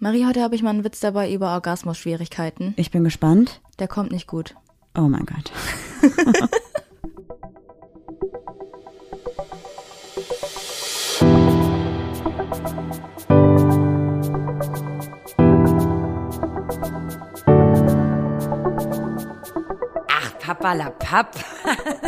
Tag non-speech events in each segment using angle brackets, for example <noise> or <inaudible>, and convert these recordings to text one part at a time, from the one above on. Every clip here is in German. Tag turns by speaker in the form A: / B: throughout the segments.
A: Marie, heute habe ich mal einen Witz dabei über Orgasmus-Schwierigkeiten.
B: Ich bin gespannt.
A: Der kommt nicht gut.
B: Oh mein Gott.
C: Ach, Papa la Papp. <laughs>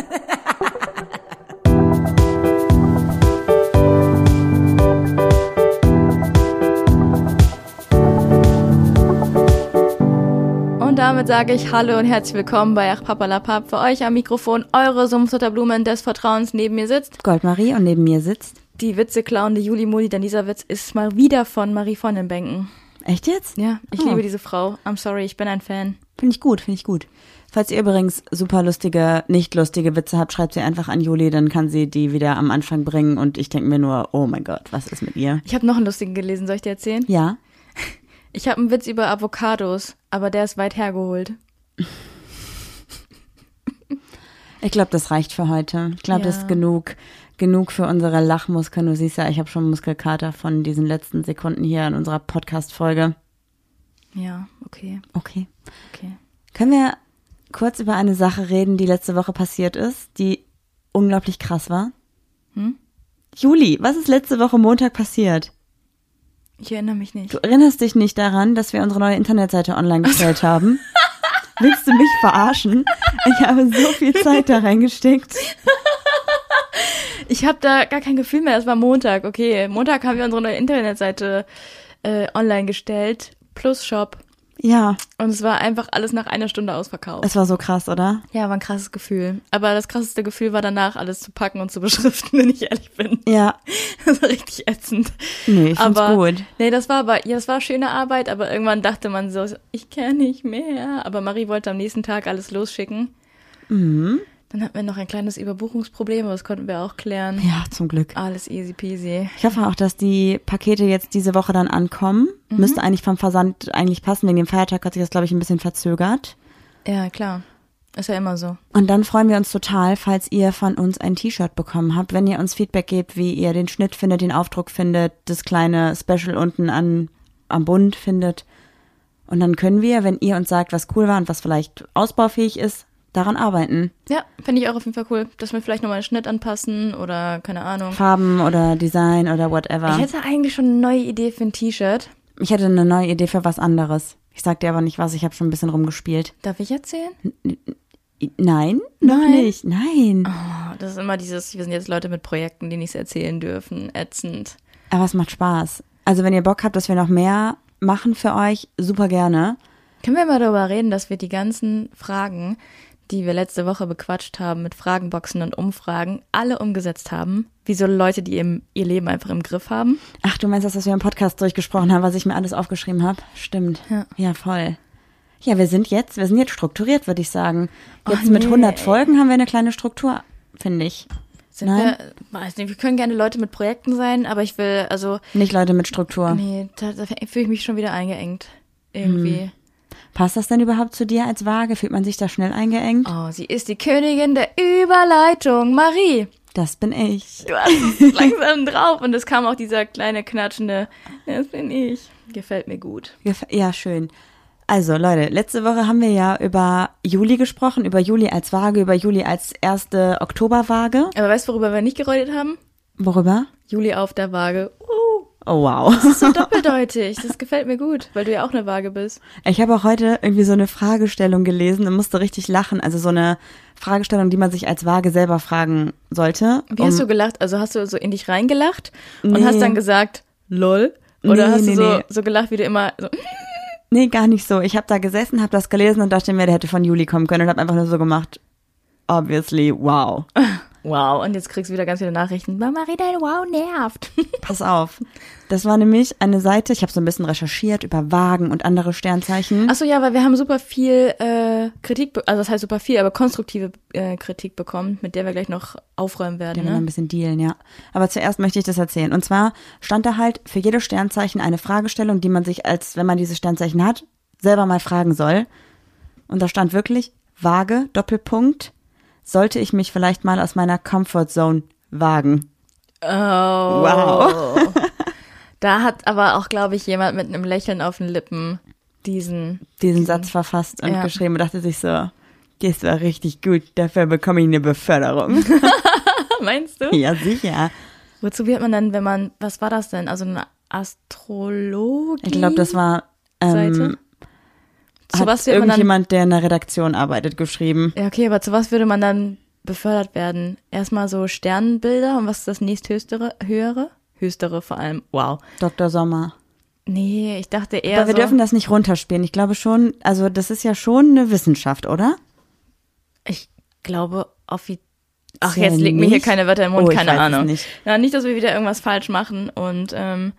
A: damit sage ich Hallo und herzlich willkommen bei Ach Papalapap. Für euch am Mikrofon eure Sumpfsutterblumen des Vertrauens neben mir sitzt.
B: Goldmarie und neben mir sitzt.
A: Die Witze klauende Juli Muli, denn dieser Witz ist mal wieder von Marie von den Bänken.
B: Echt jetzt?
A: Ja, ich
B: Oh.
A: liebe diese Frau. I'm sorry, ich bin ein Fan.
B: Finde ich gut, finde ich gut. Falls ihr übrigens super lustige, nicht lustige Witze habt, schreibt sie einfach an Juli, dann kann sie die wieder am Anfang bringen und ich denke mir nur, oh mein Gott, was ist mit ihr?
A: Ich habe noch einen lustigen gelesen, soll ich dir erzählen?
B: Ja,
A: Ich habe einen Witz über Avocados, aber der ist weit hergeholt.
B: ich glaube, das reicht für heute. Ich glaube, das
A: Ja.
B: ist genug, genug für unsere Lachmuskeln. Du siehst ja, ich habe schon Muskelkater von diesen letzten Sekunden hier in unserer Podcast-Folge.
A: Ja, okay,
B: Okay.
A: okay.
B: Können wir kurz über eine Sache reden, die letzte Woche passiert ist, die unglaublich krass war?
A: Hm?
B: Juli, was ist letzte Woche Montag passiert?
A: Ich erinnere mich nicht.
B: Du erinnerst dich nicht daran, dass wir unsere neue Internetseite online gestellt haben? Willst du mich verarschen? Ich habe so viel Zeit da reingesteckt.
A: Ich habe da gar kein Gefühl mehr. Es war Montag, okay. Montag haben wir unsere neue Internetseite äh, online gestellt, plus Shop.
B: Ja,
A: Und es war einfach alles nach einer Stunde ausverkauft.
B: es war so krass, oder?
A: Ja, war ein krasses Gefühl. Aber das krasseste Gefühl war danach, alles zu packen und zu beschriften, <laughs> wenn ich ehrlich bin.
B: Ja, <laughs>
A: Das war richtig ätzend.
B: nee, ich find's
A: aber
B: gut.
A: nee, das war aber, ja, das war schöne Arbeit, aber irgendwann dachte man so, ich kann nicht mehr. Aber Marie wollte am nächsten Tag alles losschicken.
B: Mhm.
A: Dann hatten wir noch ein kleines Überbuchungsproblem, aber das konnten wir auch klären.
B: Ja, zum Glück.
A: Alles easy peasy.
B: Ich hoffe auch, dass die Pakete jetzt diese Woche dann ankommen. Müsste eigentlich vom Versand eigentlich passen. Wegen dem Feiertag hat sich das, glaube ich, ein bisschen verzögert.
A: Ja, klar. Ist ja immer so.
B: Und dann freuen wir uns total, falls ihr von uns ein T-Shirt bekommen habt, wenn ihr uns Feedback gebt, wie ihr den Schnitt findet, den Aufdruck findet, das kleine Special unten an, am Bund findet. Und dann können wir, wenn ihr uns sagt, was cool war und was vielleicht ausbaufähig ist, daran arbeiten.
A: Ja, finde ich auch auf jeden Fall cool, dass wir vielleicht nochmal einen Schnitt anpassen oder keine Ahnung.
B: Farben oder Design oder whatever.
A: Ich hätte eigentlich schon eine neue Idee für ein T-Shirt.
B: Ich hätte eine neue Idee für was anderes. Ich sag dir aber nicht was, ich habe schon ein bisschen rumgespielt.
A: Darf ich erzählen?
B: Nein, noch
A: Nein?
B: nicht. Nein.
A: Oh, das ist immer dieses, wir sind jetzt Leute mit Projekten, die nichts erzählen dürfen. Ätzend.
B: Aber es macht Spaß. Also wenn ihr Bock habt, dass wir noch mehr machen für euch, super gerne.
A: Können wir mal darüber reden, dass wir die ganzen Fragen, die wir letzte Woche bequatscht haben mit Fragenboxen und Umfragen, alle umgesetzt haben? Wie so Leute, die im, ihr Leben einfach im Griff haben?
B: Ach, du meinst das, was wir im Podcast durchgesprochen haben, was ich mir alles aufgeschrieben habe? Stimmt.
A: Ja.
B: ja, voll. Ja, wir sind jetzt, wir sind jetzt strukturiert, würde ich sagen. Jetzt
A: Ach,
B: mit
A: nee.
B: 100 Folgen haben wir eine kleine Struktur, finde ich.
A: Sind
B: Nein.
A: wir, weiß nicht, wir können gerne Leute mit Projekten sein, aber ich will, also,
B: Nicht Leute mit Struktur.
A: nee, da, da fühle ich mich schon wieder eingeengt. Irgendwie.
B: Passt das denn überhaupt zu dir als Waage? Fühlt man sich da schnell eingeengt?
A: Oh, sie ist die Königin der Überleitung. Marie,
B: Das bin ich.
A: du hast es <laughs> langsam drauf. Und es kam auch dieser kleine knatschende, das bin ich. Gefällt mir gut.
B: Ja, schön. Also Leute, letzte Woche haben wir ja über Juli gesprochen, über Juli als Waage, über Juli als erste Oktoberwaage.
A: Aber weißt du, worüber wir nicht geredet haben?
B: Worüber?
A: Juli auf der Waage. Uh,
B: Oh wow.
A: das ist so <laughs> doppeldeutig. Das gefällt mir gut, weil du ja auch eine Waage bist.
B: Ich habe auch heute irgendwie so eine Fragestellung gelesen und musste richtig lachen. Also so eine Fragestellung, die man sich als Waage selber fragen sollte.
A: Wie hast du gelacht? Also hast du so in dich reingelacht und
B: Nee.
A: hast dann gesagt, lol? Oder
B: Nee,
A: hast
B: nee,
A: du so,
B: nee.
A: so gelacht, wie du immer so, <laughs>
B: Nee, gar nicht so. Ich habe da gesessen, habe das gelesen und dachte mir, der hätte von Juli kommen können und habe einfach nur so gemacht. Obviously, wow. <laughs>
A: wow. Und jetzt kriegst du wieder ganz viele Nachrichten. Mama, dein Wow nervt. <laughs>
B: Pass auf. Das war nämlich eine Seite, ich habe so ein bisschen recherchiert über Wagen und andere Sternzeichen.
A: Ach so, ja, weil wir haben super viel äh, Kritik, also das heißt super viel, aber konstruktive äh, Kritik bekommen, mit der wir gleich noch aufräumen werden.
B: Ja, wir noch ein
A: Ne?
B: bisschen dealen, ja. Aber zuerst möchte ich das erzählen. Und zwar stand da halt für jedes Sternzeichen eine Fragestellung, die man sich als, wenn man dieses Sternzeichen hat, selber mal fragen soll. Und da stand wirklich, Waage, Doppelpunkt, sollte ich mich vielleicht mal aus meiner Comfort Zone wagen.
A: Oh.
B: Wow. <laughs>
A: Da hat aber auch, glaube ich, jemand mit einem Lächeln auf den Lippen diesen.
B: diesen Satz verfasst und
A: Ja.
B: geschrieben und dachte sich so, das war richtig gut, dafür bekomme ich eine Beförderung. <laughs>
A: Meinst du?
B: ja, sicher.
A: Wozu wird man denn, wenn man, was war das denn? Also eine Astrologie?
B: Ich glaube, das war ähm,
A: Seite? Zu
B: hat
A: man dann,
B: irgendjemand, der in der Redaktion arbeitet, geschrieben.
A: ja, okay, aber zu was würde man dann befördert werden? Erstmal so Sternbilder und was ist das nächsthöchstere, höhere? Höchstere vor allem, wow.
B: Dr. Sommer.
A: Nee, ich dachte eher
B: Aber wir
A: so,
B: dürfen das nicht runterspielen. Ich glaube schon, also das ist ja schon eine Wissenschaft, oder?
A: ich glaube, offiziell. Ach, jetzt leg mir hier keine Wörter im Mund,
B: Oh, ich
A: keine Ahnung.
B: nicht.
A: Ja, nicht, dass wir wieder irgendwas falsch machen und ähm,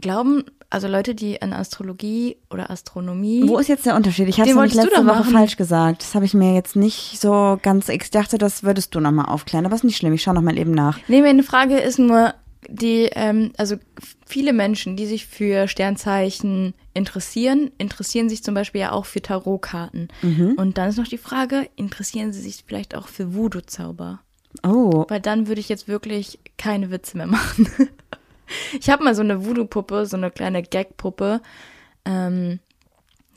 A: glauben, also Leute, die an Astrologie oder Astronomie.
B: Wo ist jetzt der Unterschied? Ich habe es letzte Woche falsch gesagt. Das habe ich mir jetzt nicht so ganz. Ich dachte, das würdest du nochmal aufklären. Aber ist nicht schlimm. Ich schaue nochmal eben nach.
A: Nee, meine Frage ist nur, die, ähm, also viele Menschen, die sich für Sternzeichen interessieren, interessieren sich zum Beispiel ja auch für Tarotkarten.
B: Mhm.
A: Und dann ist noch die Frage, interessieren sie sich vielleicht auch für Voodoo-Zauber?
B: Oh,
A: Weil dann würde ich jetzt wirklich keine Witze mehr machen. <laughs> ich habe mal so eine Voodoo-Puppe, so eine kleine Gag-Puppe ähm,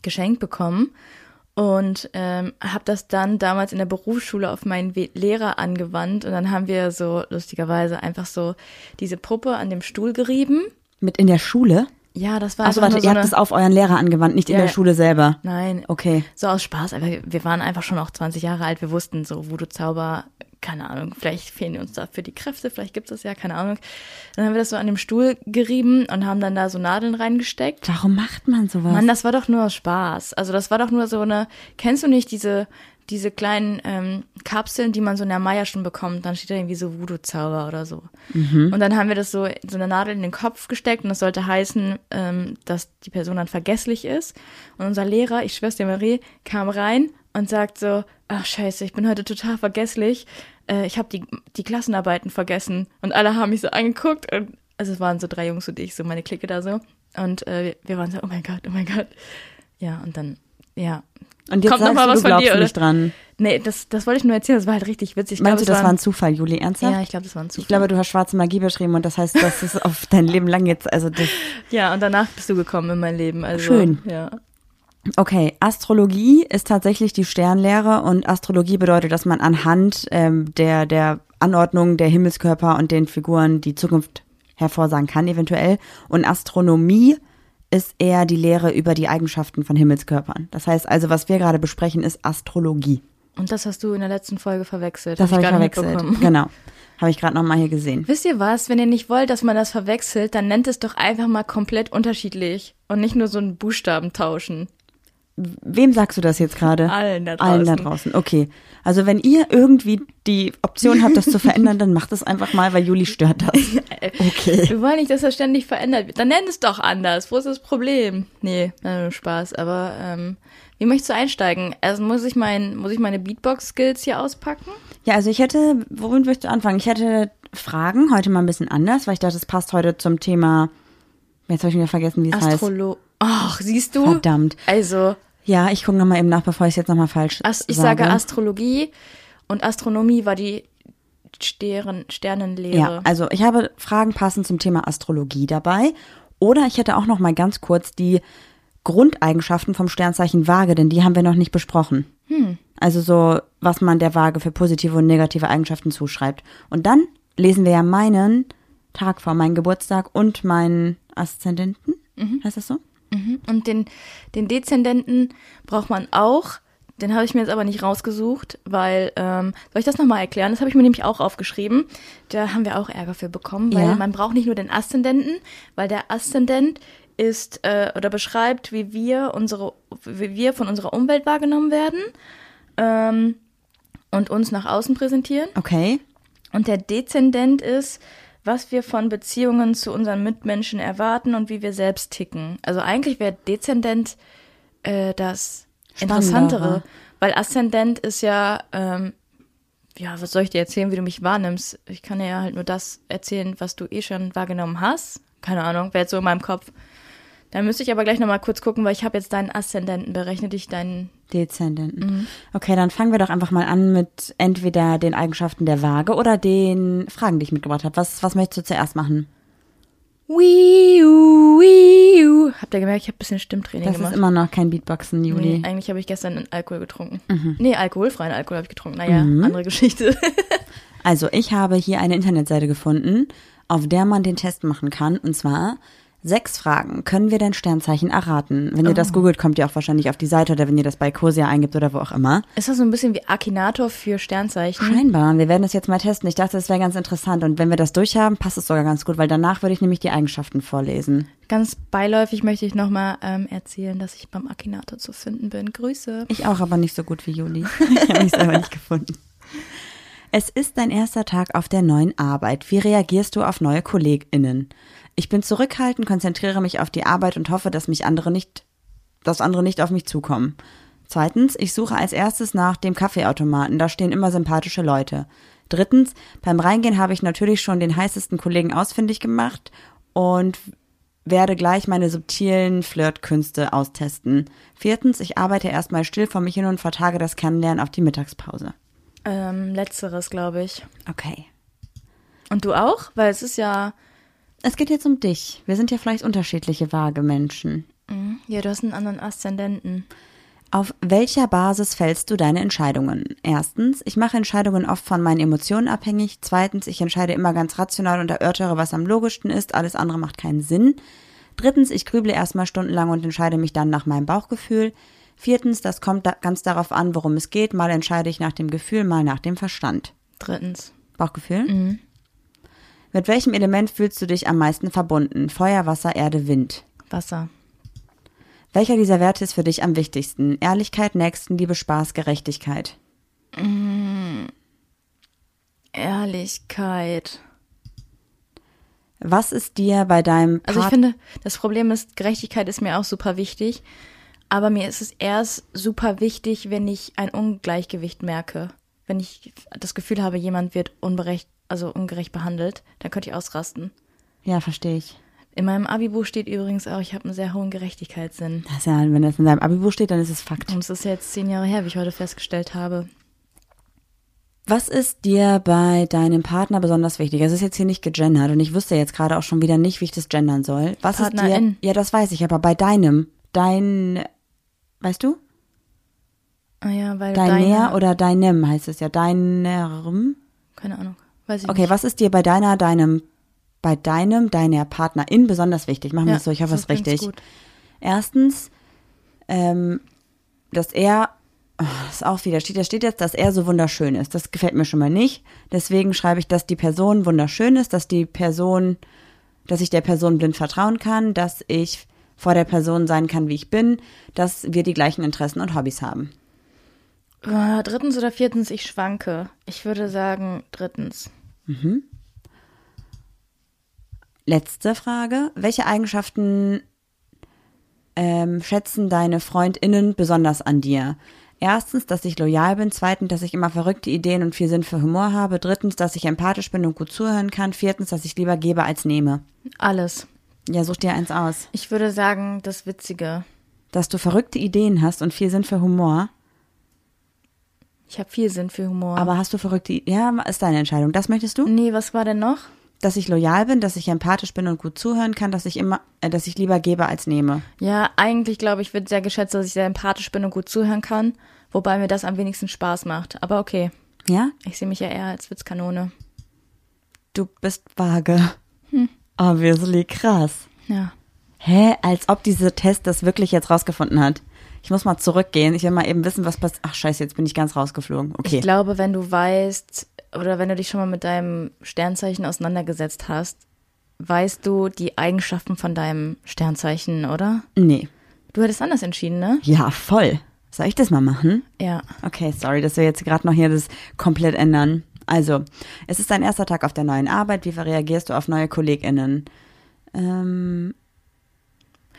A: geschenkt bekommen und ähm, habe das dann damals in der Berufsschule auf meinen Lehrer angewandt und dann haben wir so lustigerweise einfach so diese Puppe an dem Stuhl gerieben.
B: mit in der Schule?
A: Ja, das war
B: Achso, warte,
A: nur
B: ihr
A: so
B: habt es auf euren Lehrer angewandt, nicht in
A: Ja,
B: der
A: ja.
B: Schule selber.
A: Nein,
B: Okay.
A: so aus Spaß, aber wir waren einfach schon auch 20 Jahre alt. Wir wussten so, Voodoo-Zauber, keine Ahnung, vielleicht fehlen uns dafür die Kräfte, vielleicht gibt es ja, keine Ahnung. Dann haben wir das so an dem Stuhl gerieben und haben dann da so Nadeln reingesteckt.
B: Warum macht man sowas?
A: Mann, das war doch nur Spaß. Also das war doch nur so eine, kennst du nicht diese, diese kleinen ähm, Kapseln, die man so in der Maya schon bekommt? Dann steht da irgendwie so Voodoo-Zauber oder so.
B: Mhm.
A: Und dann haben wir das so, so eine Nadel in den Kopf gesteckt und das sollte heißen, ähm, dass die Person dann vergesslich ist. Und unser Lehrer, ich schwör's dir Marie, kam rein und sagt so, ach scheiße, ich bin heute total vergesslich. Äh, ich habe die, die Klassenarbeiten vergessen. Und alle haben mich so angeguckt und also es waren so drei Jungs und ich, so meine Clique da so. Und äh, wir waren so, oh mein Gott, oh mein Gott. Ja, und dann, ja.
B: Und jetzt
A: Kommt noch mal
B: du,
A: was
B: du
A: von
B: glaubst
A: dir, oder?
B: nicht dran.
A: Nee, das, das wollte ich nur erzählen, das war halt richtig witzig. Ich
B: Meinst du,
A: glaub,
B: das
A: es
B: war ein Zufall, Juli? Ernsthaft?
A: Ja, ich glaube, das war ein Zufall.
B: Ich glaube, du hast schwarze Magie beschrieben und das heißt, das ist auf dein Leben lang jetzt, also das, <laughs>
A: ja, und danach bist du gekommen in mein Leben. Also,
B: Schön.
A: Ja.
B: Okay, Astrologie ist tatsächlich die Sternlehre und Astrologie bedeutet, dass man anhand ähm, der, der Anordnung der Himmelskörper und den Figuren die Zukunft hervorsagen kann, eventuell. Und Astronomie ist eher die Lehre über die Eigenschaften von Himmelskörpern. Das heißt also, was wir gerade besprechen, ist Astrologie.
A: Und das hast du in der letzten Folge verwechselt.
B: Das
A: Hab
B: habe ich
A: gar nicht
B: verwechselt. <laughs> Genau. Habe ich gerade nochmal hier gesehen.
A: Wisst ihr was? Wenn ihr nicht wollt, dass man das verwechselt, dann nennt es doch einfach mal komplett unterschiedlich und nicht nur so einen Buchstaben tauschen.
B: Wem sagst du das jetzt gerade?
A: Allen da
B: Allen da
A: draußen.
B: draußen. Okay. Also wenn ihr irgendwie die Option habt, das zu <laughs> verändern, dann macht es einfach mal, weil Juli stört das. <laughs> Okay.
A: Wir wollen nicht, dass das ständig verändert wird. Dann nenn es doch anders. Wo ist das Problem? Nee, äh, Spaß. Aber ähm, wie möchtest du einsteigen? Also muss ich mein, muss ich meine Beatbox-Skills hier auspacken?
B: Ja, also ich hätte, womit möchtest du anfangen? Ich hätte Fragen, heute mal ein bisschen anders, weil ich dachte, es passt heute zum Thema, jetzt habe ich wieder vergessen, wie es heißt.
A: Astrolo. Ach, siehst du?
B: Verdammt.
A: Also,
B: Ja, ich gucke nochmal eben nach, bevor ich es jetzt nochmal falsch
A: Ast ich
B: sage.
A: sage Astrologie und Astronomie war die Stern Sternenlehre.
B: Ja, also ich habe Fragen passend zum Thema Astrologie dabei. Oder ich hätte auch noch mal ganz kurz die Grundeigenschaften vom Sternzeichen Waage, denn die haben wir noch nicht besprochen. Also so, was man der Waage für positive und negative Eigenschaften zuschreibt. Und dann lesen wir ja meinen Tag vor, meinen Geburtstag und meinen Aszendenten. Heißt das so?
A: Und den, den Dezendenten braucht man auch. Den habe ich mir jetzt aber nicht rausgesucht, weil, ähm, soll ich das nochmal erklären? Das habe ich mir nämlich auch aufgeschrieben. Da haben wir auch Ärger für bekommen, weil
B: Ja.
A: man braucht nicht nur den Aszendenten, weil der Aszendent ist äh, oder beschreibt, wie wir unsere, wie wir von unserer Umwelt wahrgenommen werden ähm, und uns nach außen präsentieren.
B: Okay.
A: Und der Dezendent ist, was wir von Beziehungen zu unseren Mitmenschen erwarten und wie wir selbst ticken. Also eigentlich wäre Dezendent äh, das Interessantere, weil Aszendent ist ja, ähm, ja, was soll ich dir erzählen, wie du mich wahrnimmst? Ich kann dir ja halt nur das erzählen, was du eh schon wahrgenommen hast. Keine Ahnung, wäre jetzt so in meinem Kopf. Da müsste ich aber gleich nochmal kurz gucken, weil ich habe jetzt deinen Aszendenten berechnet, ich deinen
B: Dezendenten. Okay, dann fangen wir doch einfach mal an mit entweder den Eigenschaften der Waage oder den Fragen, die ich mitgebracht habe. Was, was möchtest du zuerst machen?
A: Wii U, Wii U. Habt ihr gemerkt, ich habe ein bisschen Stimmtraining
B: Das
A: gemacht.
B: ist immer noch kein Beatboxen, Juli.
A: Nee, eigentlich habe ich gestern einen Alkohol getrunken.
B: Mhm.
A: Nee, alkoholfreien Alkohol habe ich getrunken. Naja, andere Geschichte.
B: Also, ich habe hier eine Internetseite gefunden, auf der man den Test machen kann. Und zwar sechs Fragen. Können wir denn Sternzeichen erraten? Wenn ihr
A: Oh.
B: das googelt, kommt ihr auch wahrscheinlich auf die Seite oder wenn ihr das bei Cosia eingibt oder wo auch immer.
A: ist das so ein bisschen wie Akinator für Sternzeichen?
B: Scheinbar. Wir werden das jetzt mal testen. Ich dachte, das wäre ganz interessant. Und wenn wir das durchhaben, passt es sogar ganz gut, weil danach würde ich nämlich die Eigenschaften vorlesen.
A: Ganz beiläufig möchte ich nochmal ähm, erzählen, dass ich beim Akinator zu finden bin. Grüße.
B: Ich auch, aber nicht so gut wie Juli. <laughs> <laughs> Ich habe mich selber nicht gefunden. Es ist dein erster Tag auf der neuen Arbeit. Wie reagierst du auf neue KollegInnen? Ich bin zurückhaltend, konzentriere mich auf die Arbeit und hoffe, dass mich andere nicht, dass andere nicht auf mich zukommen. Zweitens, ich suche als erstes nach dem Kaffeeautomaten. Da stehen immer sympathische Leute. Drittens, beim Reingehen habe ich natürlich schon den heißesten Kollegen ausfindig gemacht und werde gleich meine subtilen Flirtkünste austesten. Viertens, ich arbeite erstmal still vor mich hin und vertage das Kennenlernen auf die Mittagspause.
A: Ähm, letzteres, glaube ich.
B: Okay.
A: Und du auch? Weil es ist ja.
B: Es geht jetzt um dich. Wir sind ja vielleicht unterschiedliche vage Menschen.
A: Ja, du hast einen anderen Aszendenten.
B: Auf welcher Basis fällst du deine Entscheidungen? Erstens, ich mache Entscheidungen oft von meinen Emotionen abhängig. Zweitens, ich entscheide immer ganz rational und erörtere, was am logischsten ist. Alles andere macht keinen Sinn. Drittens, ich grüble erstmal stundenlang und entscheide mich dann nach meinem Bauchgefühl. Viertens, das kommt da ganz darauf an, worum es geht. Mal entscheide ich nach dem Gefühl, mal nach dem Verstand.
A: Drittens.
B: Bauchgefühl? Mit welchem Element fühlst du dich am meisten verbunden? Feuer, Wasser, Erde, Wind.
A: Wasser.
B: Welcher dieser Werte ist für dich am wichtigsten? Ehrlichkeit, Nächstenliebe, Spaß, Gerechtigkeit.
A: Ehrlichkeit.
B: Was ist dir bei deinem
A: Also ich
B: Part-
A: finde, das Problem ist, Gerechtigkeit ist mir auch super wichtig. Aber mir ist es erst super wichtig, wenn ich ein Ungleichgewicht merke. Wenn ich das Gefühl habe, jemand wird unberecht, also ungerecht behandelt, dann könnte ich ausrasten.
B: Ja, verstehe ich.
A: In meinem Abibuch steht übrigens auch, ich habe einen sehr hohen Gerechtigkeitssinn.
B: Das ist ja, wenn das in deinem Abibuch steht, dann ist es Fakt.
A: Und es ist jetzt zehn Jahre her, wie ich heute festgestellt habe.
B: Was ist dir bei deinem Partner besonders wichtig? Es ist jetzt hier nicht gegendert und ich wüsste jetzt gerade auch schon wieder nicht, wie ich das gendern soll. Was ist dir?
A: Partnerin.
B: Ja, das weiß ich, aber bei deinem, dein, weißt du?
A: Ah ja, weil
B: Deiner
A: deine,
B: oder deinem heißt es ja. Deinem.
A: keine Ahnung, weiß ich
B: Okay,
A: nicht.
B: was ist dir bei deiner, deinem, bei deinem, deiner Partnerin besonders wichtig? Machen wir
A: Ja,
B: es so, ich hoffe, es richtig.
A: gut.
B: Erstens, ähm, dass er, oh, das ist auch wieder, steht, da steht jetzt, dass er so wunderschön ist. Das gefällt mir schon mal nicht. Deswegen schreibe ich, dass die Person wunderschön ist, dass die Person, dass ich der Person blind vertrauen kann, dass ich vor der Person sein kann, wie ich bin, dass wir die gleichen Interessen und Hobbys haben.
A: Äh, drittens oder viertens, ich schwanke. Ich würde sagen drittens.
B: Letzte Frage. Welche Eigenschaften ähm, schätzen deine FreundInnen besonders an dir? Erstens, dass ich loyal bin. Zweitens, dass ich immer verrückte Ideen und viel Sinn für Humor habe. Drittens, dass ich empathisch bin und gut zuhören kann. Viertens, dass ich lieber gebe als nehme.
A: Alles.
B: Ja, such dir eins aus.
A: Ich würde sagen, das Witzige.
B: Dass du verrückte Ideen hast und viel Sinn für Humor.
A: Ich habe viel Sinn für Humor.
B: Aber hast du verrückte? Ja, ist deine Entscheidung. Das möchtest du?
A: nee, was war denn noch?
B: Dass ich loyal bin, dass ich empathisch bin und gut zuhören kann, dass ich immer, äh, dass ich lieber gebe als nehme.
A: Ja, eigentlich glaube ich, wird sehr geschätzt, dass ich sehr empathisch bin und gut zuhören kann. Wobei mir das am wenigsten Spaß macht. Aber okay.
B: Ja?
A: Ich sehe mich ja eher als Witzkanone.
B: Du bist vage. Obviously krass.
A: Ja.
B: Hä? Als ob dieser Test das wirklich jetzt rausgefunden hat. Ich muss mal zurückgehen. Ich will mal eben wissen, was passiert. Ach scheiße, jetzt bin ich ganz rausgeflogen. Okay.
A: Ich glaube, wenn du weißt, oder wenn du dich schon mal mit deinem Sternzeichen auseinandergesetzt hast, weißt du die Eigenschaften von deinem Sternzeichen, oder?
B: nee.
A: Du hättest anders entschieden, ne?
B: Ja, voll. Soll ich das mal machen?
A: Ja.
B: Okay, sorry, dass wir jetzt gerade noch hier das komplett ändern. Also, es ist dein erster Tag auf der neuen Arbeit. Wie reagierst du auf neue KollegInnen? Ähm,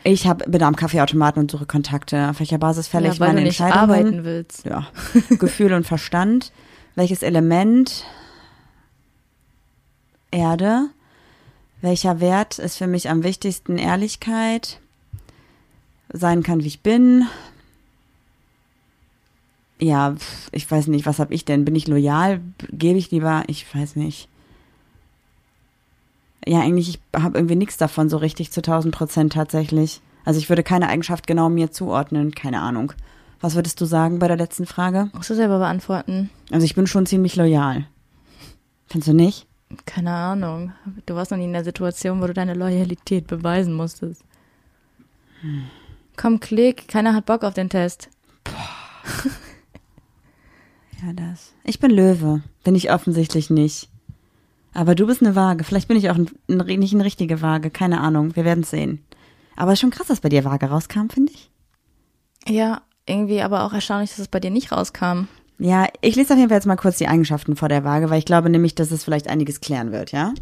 B: ich hab, bin am Kaffeeautomaten und suche Kontakte. Auf welcher Basis fälle
A: ja
B: ich
A: weil
B: meine
A: du nicht
B: Entscheidungen?
A: arbeiten willst.
B: Ja. <laughs> Gefühl und Verstand. Welches Element? Erde. Welcher Wert ist für mich am wichtigsten? Ehrlichkeit. Sein kann, wie ich bin. Ja, ich weiß nicht, was habe ich denn? Bin ich loyal? Gebe ich lieber? Ich weiß nicht. Ja, eigentlich, ich habe irgendwie nichts davon so richtig zu 1000 Prozent tatsächlich. Also ich würde keine Eigenschaft genau mir zuordnen, keine Ahnung. Was würdest du sagen bei der letzten Frage?
A: Musst du selber beantworten.
B: Also ich bin schon ziemlich loyal. Findest du nicht?
A: Keine Ahnung. Du warst noch nie in der Situation, wo du deine Loyalität beweisen musstest. Komm, klick. Keiner hat Bock auf den Test. <laughs>
B: Ja, das. Ich bin Löwe. Bin ich offensichtlich nicht. Aber du bist eine Waage. Vielleicht bin ich auch ein, ein, nicht eine richtige Waage. Keine Ahnung. Wir werden sehen. Aber ist schon krass, dass bei dir Waage rauskam, finde ich.
A: Ja, irgendwie aber auch erstaunlich, dass es bei dir nicht rauskam.
B: Ja, ich lese auf jeden Fall jetzt mal kurz die Eigenschaften vor der Waage, weil ich glaube nämlich, dass es vielleicht einiges klären wird, ja?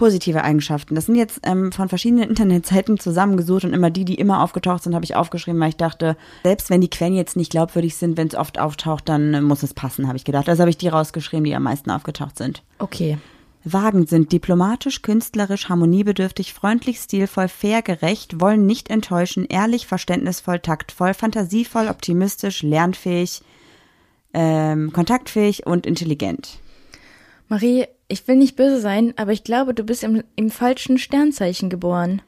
B: Positive Eigenschaften. Das sind jetzt ähm, von verschiedenen Internetseiten zusammengesucht und immer die, die immer aufgetaucht sind, habe ich aufgeschrieben, weil ich dachte, selbst wenn die Quellen jetzt nicht glaubwürdig sind, wenn es oft auftaucht, dann äh, muss es passen, habe ich gedacht. Also habe ich die rausgeschrieben, die am meisten aufgetaucht sind.
A: Okay.
B: Wagen sind diplomatisch, künstlerisch, harmoniebedürftig, freundlich, stilvoll, fair, gerecht, wollen nicht enttäuschen, ehrlich, verständnisvoll, taktvoll, fantasievoll, optimistisch, lernfähig, ähm, kontaktfähig und intelligent.
A: Marie, ich will nicht böse sein, aber ich glaube, du bist im, im falschen Sternzeichen geboren.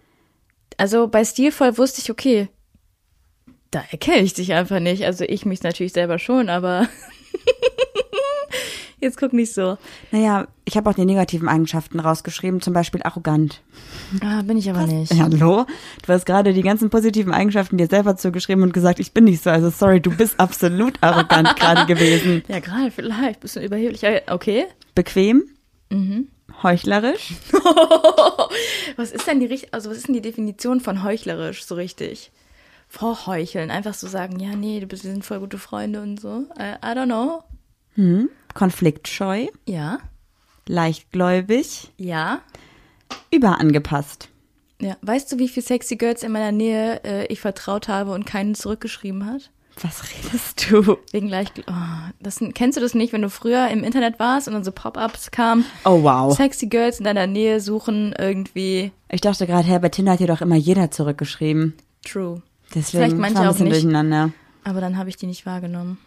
A: Also bei stilvoll wusste ich, okay, da erkenne ich dich einfach nicht. Also ich mich natürlich selber schon, aber <laughs> jetzt guck nicht so.
B: Naja, ich habe auch die negativen Eigenschaften rausgeschrieben, zum Beispiel arrogant.
A: Ah, bin ich aber nicht.
B: Ja, hallo? Du hast gerade die ganzen positiven Eigenschaften dir selber zugeschrieben und gesagt, ich bin nicht so. Also sorry, du bist absolut arrogant <laughs> gerade gewesen.
A: Ja, gerade vielleicht, bisschen überheblich. Okay.
B: Bequem, heuchlerisch, <laughs>
A: was ist denn die also was ist denn die Definition von heuchlerisch so richtig? Vorheucheln, einfach so sagen, ja, nee, du bist, wir sind voll gute Freunde und so. I, I don't know.
B: hm, konfliktscheu,
A: Ja,
B: leichtgläubig,
A: ja.
B: überangepasst.
A: Ja, weißt du, wie viel sexy Girls in meiner Nähe äh, ich vertraut habe und keinen zurückgeschrieben hat?
B: Was redest du?
A: Wegen leicht. Oh, das, kennst du das nicht, wenn du früher im Internet warst und dann so Pop-ups kamen?
B: Oh wow.
A: Sexy Girls in deiner Nähe suchen irgendwie
B: Ich dachte gerade, Herr, bei Tinder hat dir doch immer jeder zurückgeschrieben.
A: True.
B: Deswegen
A: Vielleicht manche
B: war ein
A: auch nicht.
B: durcheinander.
A: Aber dann habe ich die nicht wahrgenommen.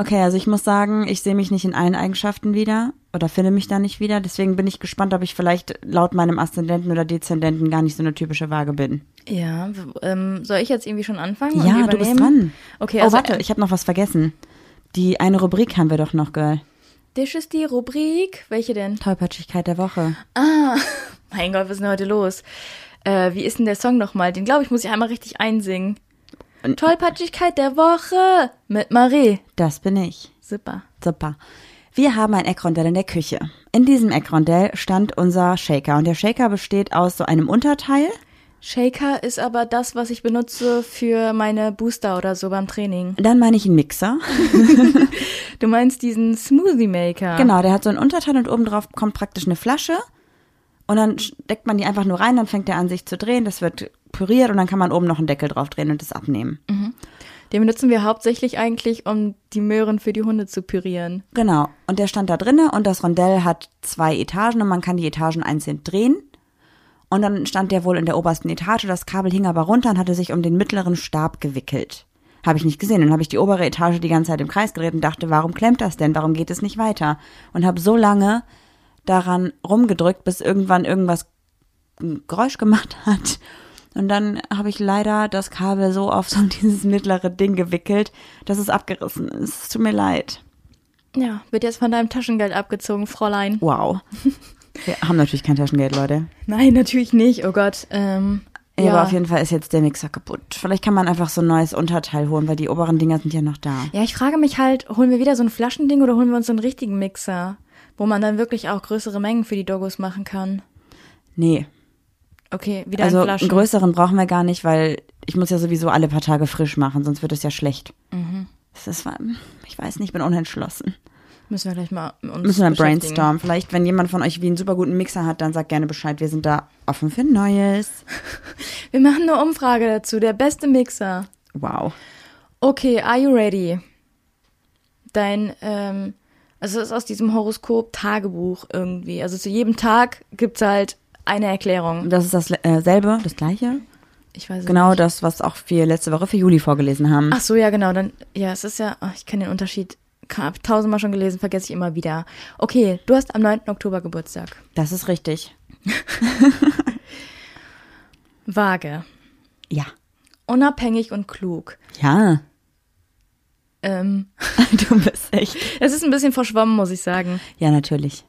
B: Okay, also ich muss sagen, ich sehe mich nicht in allen Eigenschaften wieder oder finde mich da nicht wieder. Deswegen bin ich gespannt, ob ich vielleicht laut meinem Aszendenten oder Dezendenten gar nicht so eine typische Waage bin.
A: Ja, ähm, soll ich jetzt irgendwie schon anfangen?
B: ja, du bist dran.
A: Okay,
B: oh,
A: also
B: warte, ich habe noch was vergessen. Die eine Rubrik haben wir doch noch, Girl.
A: Das ist die Rubrik. Welche denn?
B: Tollpatschigkeit der Woche.
A: Ah, <laughs> mein Gott, was ist denn heute los? Äh, wie ist denn der Song nochmal? Den glaube ich, muss ich einmal richtig einsingen. Tollpatschigkeit der Woche mit Marie.
B: Das bin ich.
A: Super.
B: Super. Wir haben ein Eckrondell in der Küche. In diesem Eckrondell stand unser Shaker und der Shaker besteht aus so einem Unterteil.
A: Shaker ist aber das, was ich benutze für meine Booster oder so beim Training.
B: Dann meine ich einen Mixer. <laughs> <laughs>
A: Du meinst diesen Smoothie Maker?
B: Genau, der hat so ein Unterteil und oben drauf kommt praktisch eine Flasche. Und dann steckt man die einfach nur rein, dann fängt der an sich zu drehen, das wird püriert und dann kann man oben noch einen Deckel drauf drehen und das abnehmen.
A: Den benutzen wir hauptsächlich eigentlich, um die Möhren für die Hunde zu pürieren.
B: Genau. Und der stand da drinne und das Rondell hat zwei Etagen und man kann die Etagen einzeln drehen. Und dann stand der wohl in der obersten Etage, das Kabel hing aber runter und hatte sich um den mittleren Stab gewickelt. Habe ich nicht gesehen. Dann habe ich die obere Etage die ganze Zeit im Kreis gedreht und dachte, warum klemmt das denn? Warum geht es nicht weiter? Und habe so lange daran rumgedrückt, bis irgendwann irgendwas ein Geräusch gemacht <laughs> hat. Und dann habe ich leider das Kabel so auf <laughs> so dieses mittlere Ding gewickelt, dass es abgerissen ist. Es tut mir leid.
A: Ja, wird jetzt von deinem Taschengeld abgezogen, Fräulein.
B: Wow. <laughs> Wir haben natürlich kein Taschengeld, Leute.
A: Nein, natürlich nicht. Oh Gott. Ähm,
B: Ja,
A: ja,
B: aber auf jeden Fall ist jetzt der Mixer kaputt. Vielleicht kann man einfach so ein neues Unterteil holen, weil die oberen Dinger sind ja noch da.
A: Ja, ich frage mich halt, holen wir wieder so ein Flaschending oder holen wir uns so einen richtigen Mixer, wo man dann wirklich auch größere Mengen für die Doggos machen kann?
B: Nee,
A: Okay, wieder
B: also
A: in
B: einen
A: Flaschen.
B: größeren brauchen wir gar nicht, weil ich muss ja sowieso alle paar Tage frisch machen, sonst wird es ja schlecht.
A: Mhm.
B: Das ist, ich weiß nicht, ich bin unentschlossen.
A: Müssen wir gleich mal uns
B: Müssen wir brainstormen. Vielleicht, wenn jemand von euch wie einen super guten Mixer hat, dann sagt gerne Bescheid. Wir sind da offen für Neues. <laughs>
A: Wir machen eine Umfrage dazu. Der beste Mixer.
B: Wow.
A: Okay, are you ready? Dein, ähm, also es ist aus diesem Horoskop Tagebuch irgendwie. Also zu jedem Tag gibt's halt eine Erklärung.
B: Das ist dasselbe, das gleiche.
A: Ich weiß es
B: Genau
A: nicht.
B: das, was auch wir letzte Woche für Juli vorgelesen haben.
A: Ach so, ja, genau. Dann, ja, es ist ja, ach, ich kenne den Unterschied. Hab tausendmal schon gelesen, vergesse ich immer wieder. Okay, du hast am 9. Oktober Geburtstag.
B: Das ist richtig. <laughs>
A: Waage.
B: Ja.
A: Unabhängig und klug.
B: Ja.
A: Ähm, <laughs>
B: Du bist echt.
A: es ist ein bisschen verschwommen, muss ich sagen.
B: Ja, natürlich.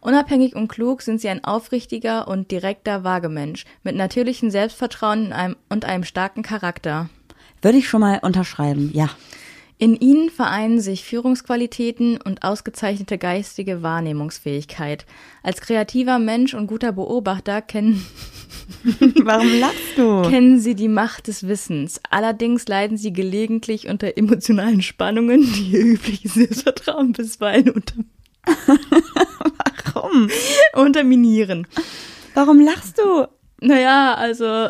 A: Unabhängig und klug sind sie ein aufrichtiger und direkter Waagemensch mit natürlichem Selbstvertrauen und einem, und einem starken Charakter.
B: Würde ich schon mal unterschreiben, ja.
A: In ihnen vereinen sich Führungsqualitäten und ausgezeichnete geistige Wahrnehmungsfähigkeit. Als kreativer Mensch und guter Beobachter kennen, <laughs>
B: Warum lachst du?
A: kennen sie die Macht des Wissens. Allerdings leiden sie gelegentlich unter emotionalen Spannungen, die ihr übliches Selbstvertrauen bisweilen unter? <laughs> <laughs> unterminieren.
B: Warum lachst du?
A: Naja, also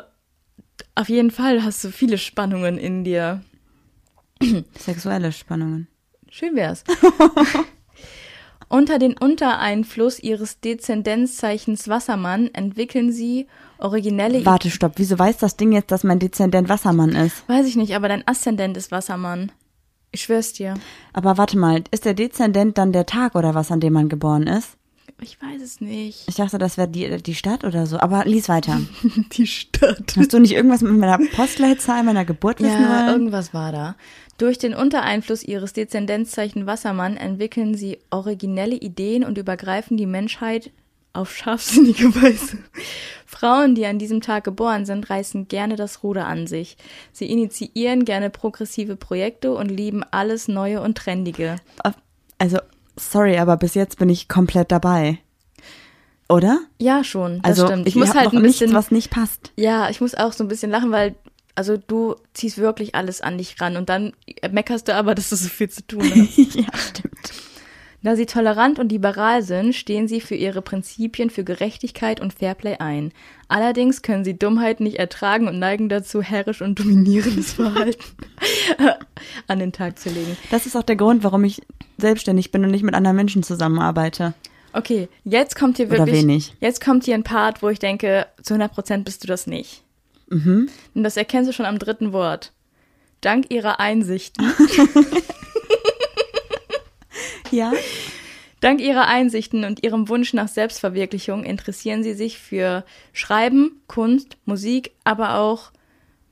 A: auf jeden Fall hast du viele Spannungen in dir.
B: Sexuelle Spannungen.
A: Schön wär's. <laughs> Unter den Untereinfluss ihres Deszendenzzeichens Wassermann entwickeln sie originelle
B: Warte, stopp. Wieso weiß das Ding jetzt, dass mein Dezendent Wassermann ist?
A: Weiß ich nicht, aber dein Aszendent ist Wassermann. Ich schwör's dir.
B: Aber warte mal, ist der Dezendent dann der Tag oder was, an dem man geboren ist?
A: Ich weiß es nicht.
B: Ich dachte, das wäre die, die Stadt oder so. Aber lies weiter. <laughs>
A: Die Stadt.
B: Hast du nicht irgendwas mit meiner Postleitzahl meiner Geburt wissen
A: Ja,
B: wollen?
A: irgendwas war da. Durch den Untereinfluss ihres Deszendenzzeichen Wassermann entwickeln sie originelle Ideen und übergreifen die Menschheit auf scharfsinnige <laughs> Weise. Frauen, die an diesem Tag geboren sind, reißen gerne das Ruder an sich. Sie initiieren gerne progressive Projekte und lieben alles Neue und Trendige.
B: Also, sorry, aber bis jetzt bin ich komplett dabei. Oder?
A: Ja, schon, das
B: Also,
A: stimmt.
B: ich,
A: muss halt ein
B: nichts,
A: bisschen,
B: was nicht passt.
A: ja, ich muss auch so ein bisschen lachen, weil also du ziehst wirklich alles an dich ran und dann meckerst du aber, dass du so viel zu tun hast. <laughs>
B: ja, stimmt.
A: Da sie tolerant und liberal sind, stehen sie für ihre Prinzipien für Gerechtigkeit und Fairplay ein. Allerdings können sie Dummheit nicht ertragen und neigen dazu, herrisch und dominierendes <laughs> Verhalten an den Tag zu legen.
B: Das ist auch der Grund, warum ich selbstständig bin und nicht mit anderen Menschen zusammenarbeite.
A: Okay, jetzt kommt hier
B: Oder
A: wirklich,
B: wenig.
A: jetzt kommt hier ein Part, wo ich denke, zu 100 Prozent bist du das nicht.
B: Mhm.
A: Und das erkennst du schon am dritten Wort. Dank ihrer Einsichten <laughs>
B: Ja?
A: Dank ihrer Einsichten und ihrem Wunsch nach Selbstverwirklichung interessieren sie sich für Schreiben, Kunst, Musik, aber auch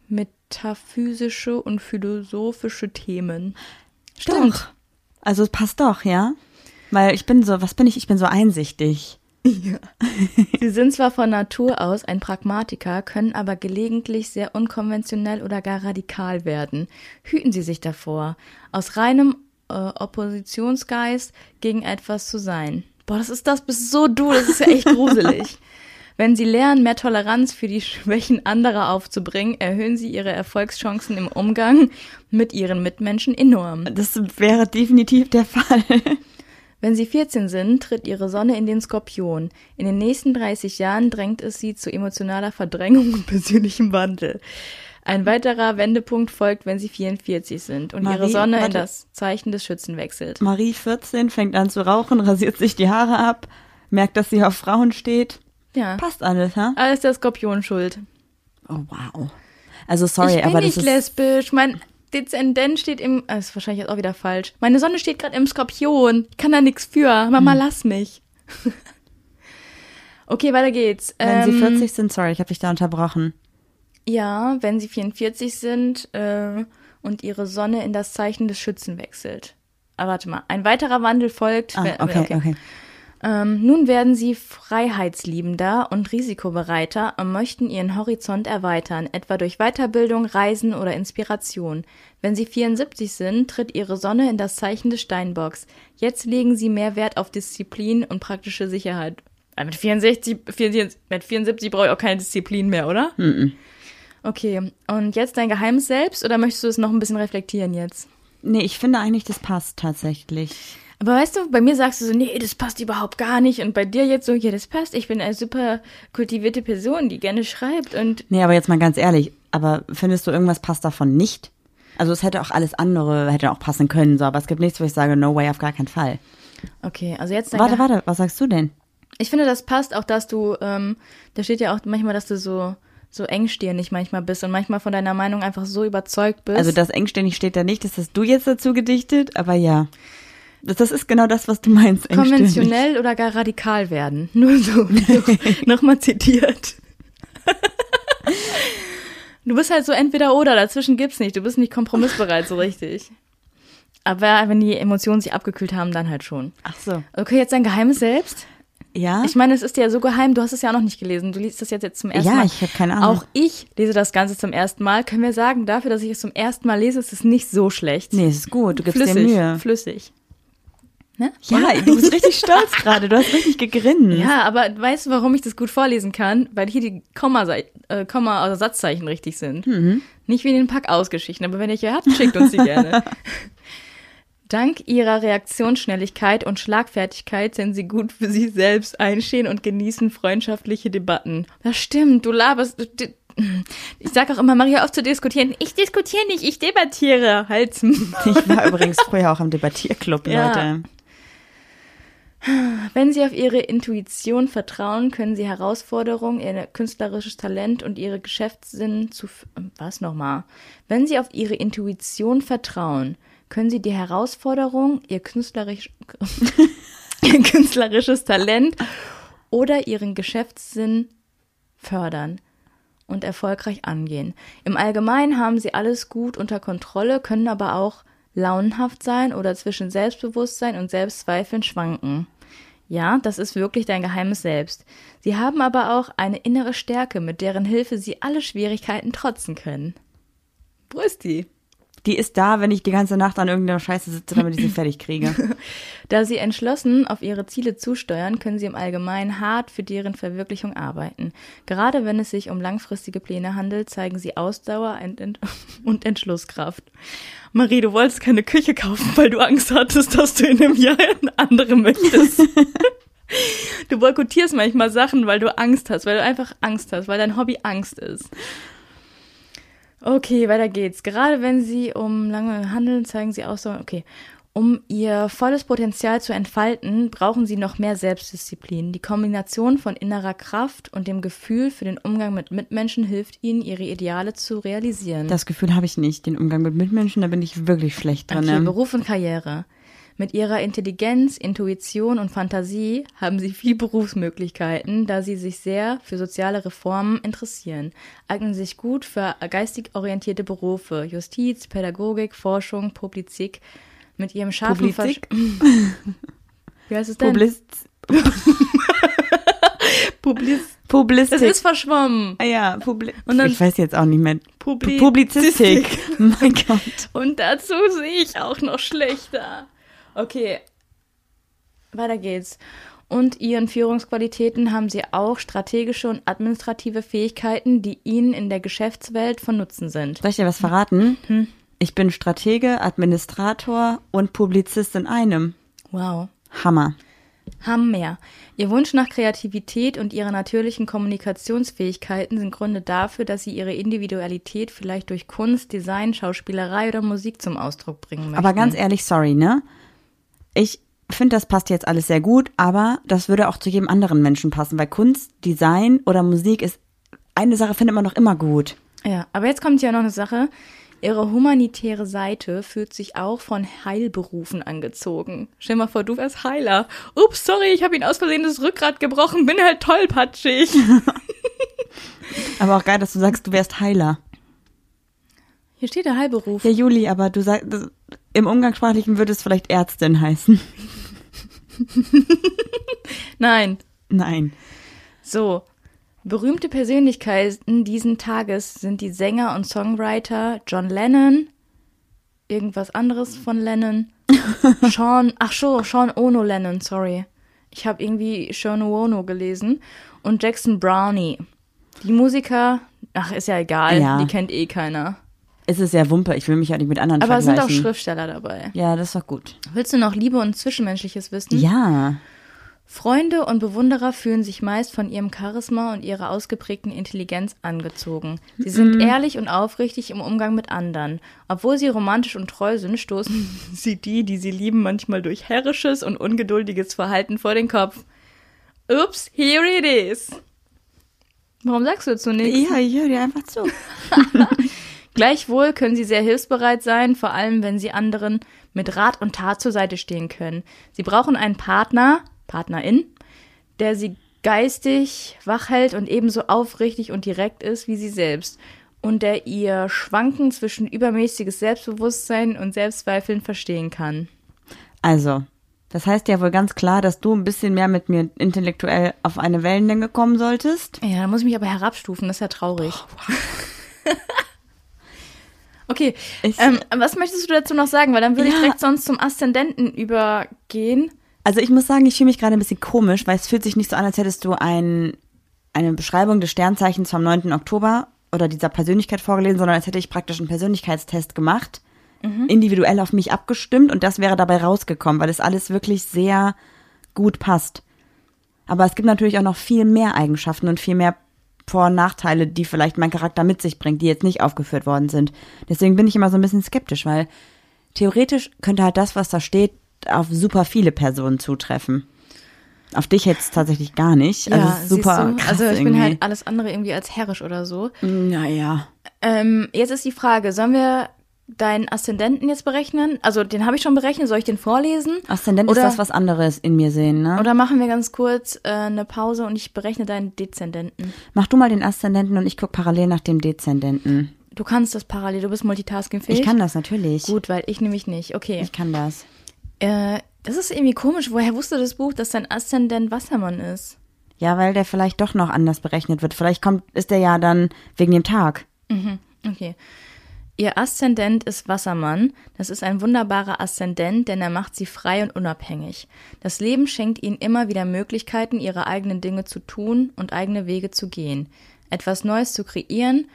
A: metaphysische und philosophische Themen.
B: Doch. Also es passt doch, ja? Weil ich bin so, was bin ich? Ich bin so einsichtig.
A: Sie sind zwar von Natur aus ein Pragmatiker, können aber gelegentlich sehr unkonventionell oder gar radikal werden. Hüten Sie sich davor, aus reinem äh, Oppositionsgeist gegen etwas zu sein. Boah, das ist das bist so du, das ist ja echt gruselig. <laughs> Wenn Sie lernen, mehr Toleranz für die Schwächen anderer aufzubringen, erhöhen Sie Ihre Erfolgschancen im Umgang mit Ihren Mitmenschen enorm.
B: Das wäre definitiv der Fall.
A: Wenn sie 14 sind, tritt ihre Sonne in den Skorpion. In den nächsten 30 Jahren drängt es sie zu emotionaler Verdrängung und <laughs> persönlichem Wandel. Ein weiterer Wendepunkt folgt, wenn sie 44 sind und ihre
B: Marie,
A: Sonne in
B: warte.
A: das Zeichen des Schützen wechselt.
B: Marie 14 fängt an zu rauchen, rasiert sich die Haare ab, merkt, dass sie auf Frauen steht.
A: Ja.
B: Passt alles, ha?
A: Alles der Skorpion schuld.
B: Oh, wow. Also sorry,
A: ich bin
B: aber
A: nicht
B: das ist
A: lesbisch. Mein Dezendent steht im. Das ist wahrscheinlich jetzt auch wieder falsch. Meine Sonne steht gerade im Skorpion. Ich kann da nichts für. Mama,
B: Hm.
A: lass mich. <laughs> okay, weiter geht's.
B: wenn sie
A: Ähm,
B: 40 sind, sorry, ich habe dich da unterbrochen.
A: Ja, wenn sie 44 sind äh, und ihre Sonne in das Zeichen des Schützen wechselt. Aber warte mal, ein weiterer Wandel folgt.
B: Ah,
A: wenn-
B: okay, okay.
A: Ähm, nun werden sie freiheitsliebender und risikobereiter und möchten ihren Horizont erweitern, etwa durch Weiterbildung, Reisen oder Inspiration. Wenn sie 74 sind, tritt ihre Sonne in das Zeichen des Steinbocks. Jetzt legen sie mehr Wert auf Disziplin und praktische Sicherheit. Äh, Mit 64, 74, mit 74 brauche ich auch keine Disziplin mehr, oder? Okay, und jetzt dein geheimes Selbst oder möchtest du es noch ein bisschen reflektieren jetzt?
B: Nee, ich finde eigentlich, das passt tatsächlich.
A: Aber weißt du, bei mir sagst du so, nee, das passt überhaupt gar nicht. Und bei dir jetzt so, ja, das passt. Ich bin eine super kultivierte Person, die gerne schreibt. Und
B: Nee, aber jetzt mal ganz ehrlich, aber findest du irgendwas passt davon nicht? Also es hätte auch alles andere, hätte auch passen können, so, aber es gibt nichts, wo ich sage, no way, auf gar keinen Fall.
A: okay, also jetzt
B: Warte,
A: Ge-
B: warte, was sagst du denn?
A: Ich finde, das passt auch, dass du, ähm, da steht ja auch manchmal, dass du so, so engstirnig manchmal bist und manchmal von deiner Meinung einfach so überzeugt bist.
B: Also das engständig steht da nicht, das hast du jetzt dazu gedichtet, aber ja. Das, das ist genau das, was du meinst. engstirnig.
A: konventionell oder gar radikal werden. <laughs> Nur so. <laughs> Nochmal zitiert. Du bist halt so entweder oder, dazwischen gibt's nicht. Du bist nicht kompromissbereit so richtig. Aber wenn die Emotionen sich abgekühlt haben, dann halt schon.
B: Ach so.
A: Okay, jetzt dein geheimes Selbst.
B: Ja?
A: Ich meine, es ist ja so geheim, du hast es ja auch noch nicht gelesen. Du liest das jetzt, jetzt zum ersten
B: Ja,
A: Mal.
B: ich hab keine Ahnung.
A: Auch ich lese das Ganze zum ersten Mal. Können wir sagen, dafür, dass ich es zum ersten Mal lese, ist es nicht so schlecht.
B: nee, es ist gut. Du gibst
A: flüssig,
B: dir Mühe.
A: flüssig. Ne?
B: Ja, du bist richtig stolz gerade. Du hast richtig gegrinst.
A: Ja, aber weißt du, warum ich das gut vorlesen kann? Weil hier die Komma, äh, Komma oder Satzzeichen richtig sind. Nicht wie in den Pack-Aus-Geschichten, aber wenn ihr hier habt, schickt uns die <laughs> gerne. Dank ihrer Reaktionsschnelligkeit und Schlagfertigkeit sind sie gut für sich selbst einstehen und genießen freundschaftliche Debatten. Das stimmt, du laberst. du- Ich sag auch immer, Maria, auf zu diskutieren. Ich diskutiere nicht, ich debattiere. Halt's.
B: Ich war übrigens früher auch im Debattierclub,
A: Ja.
B: Leute.
A: Wenn Sie auf Ihre Intuition vertrauen, können Sie Herausforderungen, Ihr künstlerisches Talent und Ihre Geschäftssinn zu. f- Was nochmal? Wenn Sie auf Ihre Intuition vertrauen, können Sie die Herausforderung, Ihr, künstlerisch, <laughs> Ihr künstlerisches Talent oder Ihren Geschäftssinn fördern und erfolgreich angehen. Im Allgemeinen haben sie alles gut unter Kontrolle, können aber auch launenhaft sein oder zwischen Selbstbewusstsein und Selbstzweifeln schwanken. Ja, das ist wirklich dein geheimes Selbst. Sie haben aber auch eine innere Stärke, mit deren Hilfe sie alle Schwierigkeiten trotzen können. Die?
B: Die ist da, wenn ich die ganze Nacht an irgendeiner Scheiße sitze, damit ich sie fertig kriege. <laughs>
A: Da sie entschlossen auf ihre Ziele zusteuern, können sie im Allgemeinen hart für deren Verwirklichung arbeiten. Gerade wenn es sich um langfristige Pläne handelt, zeigen sie Ausdauer und Ent- <laughs> und Entschlusskraft. Marie, du wolltest keine Küche kaufen, weil du Angst hattest, dass du in einem Jahr eine andere möchtest. <laughs> Du boykottierst manchmal Sachen, weil du Angst hast, weil du einfach Angst hast, weil dein Hobby Angst ist. Okay, weiter geht's. Gerade wenn sie um lange handeln, zeigen sie auch so, okay. Um ihr volles Potenzial zu entfalten, brauchen sie noch mehr Selbstdisziplin. Die Kombination von innerer Kraft und dem Gefühl für den Umgang mit Mitmenschen hilft ihnen, ihre Ideale zu realisieren.
B: Das Gefühl habe ich nicht. Den Umgang mit Mitmenschen, da bin ich wirklich schlecht.
A: Okay,
B: ne?
A: Beruf und Karriere. Mit ihrer Intelligenz, Intuition und Fantasie haben sie viel Berufsmöglichkeiten, da sie sich sehr für soziale Reformen interessieren, eignen sich gut für geistig orientierte Berufe, Justiz, Pädagogik, Forschung, Publizistik. Mit ihrem scharfen
B: Publizistik?
A: Wie heißt es denn?
B: Publist
A: Publiz <laughs>
B: Publistik.
A: das ist verschwommen.
B: Ah ja, Publi
A: Und dann-
B: ich weiß jetzt auch nicht mehr.
A: Publi-
B: Publizistik. <laughs> mein Gott.
A: Und dazu sehe ich auch noch schlechter. Okay, weiter geht's. Und ihren Führungsqualitäten haben sie auch strategische und administrative Fähigkeiten, die ihnen in der Geschäftswelt von Nutzen sind.
B: Soll ich dir was verraten?
A: Hm.
B: Ich bin Stratege, Administrator und Publizist in einem.
A: Wow.
B: Hammer.
A: Haben mehr. Ihr Wunsch nach Kreativität und ihre natürlichen Kommunikationsfähigkeiten sind Gründe dafür, dass sie ihre Individualität vielleicht durch Kunst, Design, Schauspielerei oder Musik zum Ausdruck bringen möchten.
B: Aber ganz ehrlich, sorry, ne? Ich finde, das passt jetzt alles sehr gut, aber das würde auch zu jedem anderen Menschen passen, weil Kunst, Design oder Musik ist eine Sache findet man doch immer gut.
A: Ja, aber jetzt kommt ja noch eine Sache. Ihre humanitäre Seite fühlt sich auch von Heilberufen angezogen. Stell mal vor, du wärst Heiler. Ups, sorry, ich habe ihn aus Versehen das Rückgrat gebrochen, bin halt tollpatschig. <laughs>
B: Aber auch geil, dass du sagst, du wärst Heiler.
A: Hier steht der Heilberuf.
B: Ja, Juli, aber du sagst, im Umgangssprachlichen würde es vielleicht Ärztin heißen. <laughs>
A: Nein.
B: Nein.
A: So. Berühmte Persönlichkeiten diesen Tages sind die Sänger und Songwriter John Lennon, irgendwas anderes von Lennon, <laughs> Sean, ach so, Sean Ono Lennon, sorry. Ich habe irgendwie Sean Ono gelesen und Jackson Brownie. Die Musiker, ach, ist ja egal,
B: Ja.
A: die kennt eh keiner.
B: Es ist sehr Wumpe, ich will mich ja nicht mit anderen
A: Aber es sind auch
B: vergleichen.
A: Schriftsteller dabei.
B: Ja, das ist doch gut.
A: Willst du noch Liebe und Zwischenmenschliches wissen?
B: Ja.
A: Freunde und Bewunderer fühlen sich meist von ihrem Charisma und ihrer ausgeprägten Intelligenz angezogen. Sie sind ehrlich und aufrichtig im Umgang mit anderen. Obwohl sie romantisch und treu sind, stoßen <laughs> sie die, die sie lieben, manchmal durch herrisches und ungeduldiges Verhalten vor den Kopf. Ups, here it is. Warum sagst du dazu nichts?
B: Ja, ich höre dir einfach zu. <laughs>
A: Gleichwohl können sie sehr hilfsbereit sein, vor allem wenn sie anderen mit Rat und Tat zur Seite stehen können. Sie brauchen einen Partner, Partnerin, der sie geistig wach hält und ebenso aufrichtig und direkt ist wie sie selbst und der ihr Schwanken zwischen übermäßiges Selbstbewusstsein und Selbstzweifeln verstehen kann.
B: Also, das heißt ja wohl ganz klar, dass du ein bisschen mehr mit mir intellektuell auf eine Wellenlänge kommen solltest.
A: Ja, da muss ich mich aber herabstufen, das ist ja traurig. <laughs> okay,
B: Ich-
A: ähm, was möchtest du dazu noch sagen? Weil dann würde ich
B: Ja.
A: direkt sonst zum Aszendenten übergehen.
B: Also ich muss sagen, ich fühle mich gerade ein bisschen komisch, weil es fühlt sich nicht so an, als hättest du ein, eine Beschreibung des Sternzeichens vom 9. Oktober oder dieser Persönlichkeit vorgelesen, sondern als hätte ich praktisch einen Persönlichkeitstest gemacht, individuell auf mich abgestimmt und das wäre dabei rausgekommen, weil es alles wirklich sehr gut passt. Aber es gibt natürlich auch noch viel mehr Eigenschaften und viel mehr Vor- und Nachteile, die vielleicht mein Charakter mit sich bringt, die jetzt nicht aufgeführt worden sind. Deswegen bin ich immer so ein bisschen skeptisch, weil theoretisch könnte halt das, was da steht, auf super viele Personen zutreffen. Auf dich jetzt tatsächlich gar nicht. Also ist super krass
A: Also ich
B: irgendwie.
A: bin halt alles andere irgendwie als herrisch oder so.
B: Naja.
A: Ähm, jetzt ist die Frage, sollen wir deinen Aszendenten jetzt berechnen? Also den habe ich schon berechnet, soll ich den vorlesen?
B: Aszendent
A: Oder-
B: ist das, was anderes in mir sehen, ne?
A: Oder machen wir ganz kurz äh, eine Pause und ich berechne deinen Dezendenten.
B: Mach du mal den Aszendenten und ich guck parallel nach dem Dezendenten.
A: Du kannst das parallel, du bist multitaskingfähig.
B: Ich kann das natürlich.
A: Gut, weil ich nämlich nicht. Okay.
B: Ich kann das.
A: Äh, das ist irgendwie komisch. Woher wusste das Buch, dass dein Aszendent Wassermann ist?
B: Ja, weil der vielleicht doch noch anders berechnet wird. Vielleicht kommt, ist der ja dann wegen dem Tag.
A: Okay. Ihr Aszendent ist Wassermann. Das ist ein wunderbarer Aszendent, denn er macht sie frei und unabhängig. Das Leben schenkt ihnen immer wieder Möglichkeiten, ihre eigenen Dinge zu tun und eigene Wege zu gehen. Etwas Neues zu kreieren,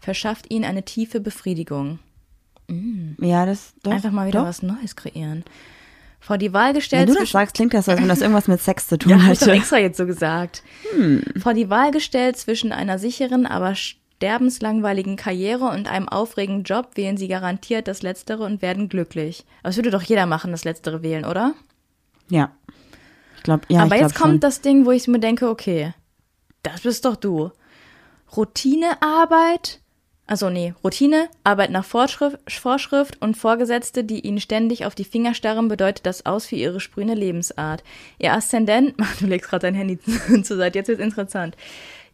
A: verschafft ihnen eine tiefe Befriedigung.
B: Ja, das doch.
A: Einfach mal wieder
B: doch.
A: was Neues kreieren. Vor die Wahl
B: Wenn
A: gestellt
B: du das sagst, klingt das, als wenn das <laughs> irgendwas mit Sex zu tun
A: Ja, hab ich doch
B: hätte.
A: extra jetzt so gesagt. Vor die Wahl gestellt zwischen einer sicheren, aber sterbenslangweiligen Karriere und einem aufregenden Job wählen sie garantiert das Letztere und werden glücklich. Aber es würde doch jeder machen, das Letztere wählen, oder?
B: Ja. Ich glaube, ja,
A: aber jetzt kommt
B: schon.
A: das Ding, wo ich mir denke, okay, das bist doch du. Routinearbeit, also nee, Routine, Arbeit nach Vorschrift, Vorschrift und Vorgesetzte, die ihnen ständig auf die Finger starren, bedeutet das aus für ihre sprühende Lebensart. Ihr Aszendent, <laughs> du legst gerade dein Handy <laughs> zur Seite, jetzt wird's interessant.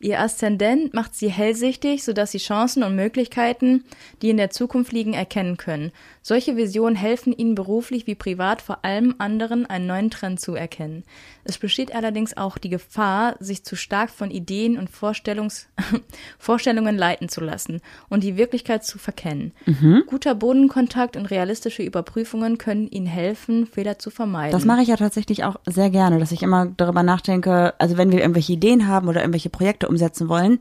A: Ihr Aszendent macht sie hellsichtig, sodass sie Chancen und Möglichkeiten, die in der Zukunft liegen, erkennen können. Solche Visionen helfen ihnen beruflich wie privat vor allem anderen einen neuen Trend zu erkennen. Es besteht allerdings auch die Gefahr, sich zu stark von Ideen und Vorstellungs <laughs> Vorstellungen leiten zu lassen und die Wirklichkeit zu verkennen. Guter Bodenkontakt und realistische Überprüfungen können ihnen helfen, Fehler zu vermeiden.
B: Das mache ich ja tatsächlich auch sehr gerne, dass ich immer darüber nachdenke, also wenn wir irgendwelche Ideen haben oder irgendwelche Projekte umsetzen wollen,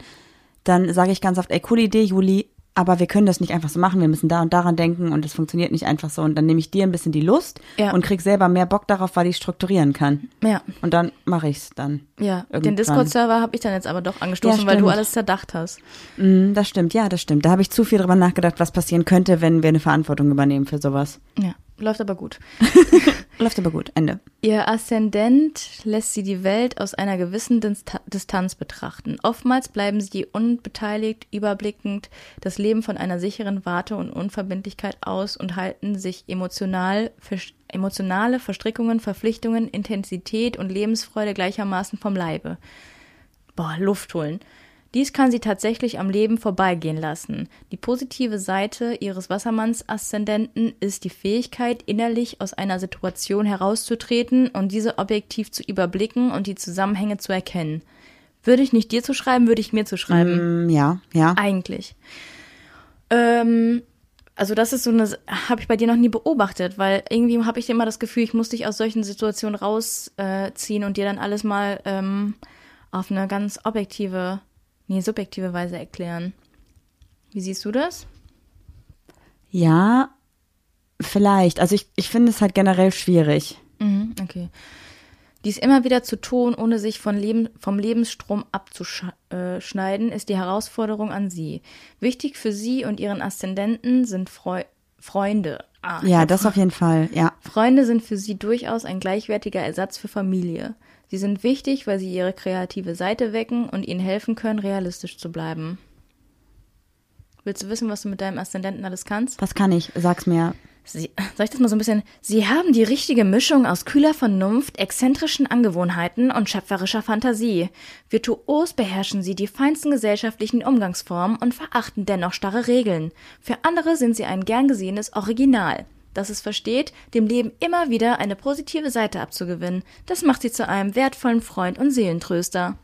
B: dann sage ich ganz oft, ey, coole Idee, Juli, aber wir können das nicht einfach so machen, wir müssen da und daran denken und es funktioniert nicht einfach so. Und dann nehme ich dir ein bisschen die Lust
A: Ja.
B: und krieg selber mehr Bock darauf, weil ich strukturieren kann.
A: ja.
B: Und dann mache ich's dann.
A: Ja, den
B: Irgendwann.
A: Discord-Server habe ich dann jetzt aber doch angestoßen,
B: Ja,
A: weil du alles zerdacht hast.
B: Mm, das stimmt, ja, das stimmt. Da habe ich zu viel drüber nachgedacht, was passieren könnte, wenn wir eine Verantwortung übernehmen für sowas.
A: Ja, läuft aber gut. <laughs>
B: Läuft aber gut, Ende.
A: Ihr Aszendent lässt sie die Welt aus einer gewissen Dista- Distanz betrachten. Oftmals bleiben sie unbeteiligt, überblickend das Leben von einer sicheren Warte und Unverbindlichkeit aus und halten sich emotional, vers- emotionale Verstrickungen, Verpflichtungen, Intensität und Lebensfreude gleichermaßen vom Leibe. Boah, Luft holen. Dies kann sie tatsächlich am Leben vorbeigehen lassen. Die positive Seite ihres Wassermanns-Aszendenten ist die Fähigkeit, innerlich aus einer Situation herauszutreten und diese objektiv zu überblicken und die Zusammenhänge zu erkennen. Würde ich nicht dir zu schreiben, würde ich mir zu schreiben.
B: Mm, ja, ja.
A: Eigentlich. Ähm, also das ist so eine, habe ich bei dir noch nie beobachtet, weil irgendwie habe ich immer das Gefühl, ich muss dich aus solchen Situationen rausziehen äh, und dir dann alles mal ähm, auf eine ganz objektive, nee, subjektive Weise erklären. Wie siehst du das?
B: Ja, vielleicht. Also ich, ich finde es halt generell schwierig.
A: Mhm, okay. Dies immer wieder zu tun, ohne sich von Leben, vom Lebensstrom abzuschneiden, ist die Herausforderung an sie. Wichtig für sie und ihren Aszendenten sind Freu Freunde. Ah,
B: Ja, das auf jeden Fall, ja.
A: Freunde sind für sie durchaus ein gleichwertiger Ersatz für Familie. Sie sind wichtig, weil sie ihre kreative Seite wecken und ihnen helfen können, realistisch zu bleiben. Willst du wissen, was du mit deinem Aszendenten alles kannst?
B: Was kann ich? Sag's mir.
A: Sie, soll ich das mal so ein bisschen? Sie haben die richtige Mischung aus kühler Vernunft, exzentrischen Angewohnheiten und schöpferischer Fantasie. Virtuos beherrschen sie die feinsten gesellschaftlichen Umgangsformen und verachten dennoch starre Regeln. Für andere sind sie ein gern gesehenes Original, das es versteht, dem Leben immer wieder eine positive Seite abzugewinnen. Das macht sie zu einem wertvollen Freund und Seelentröster.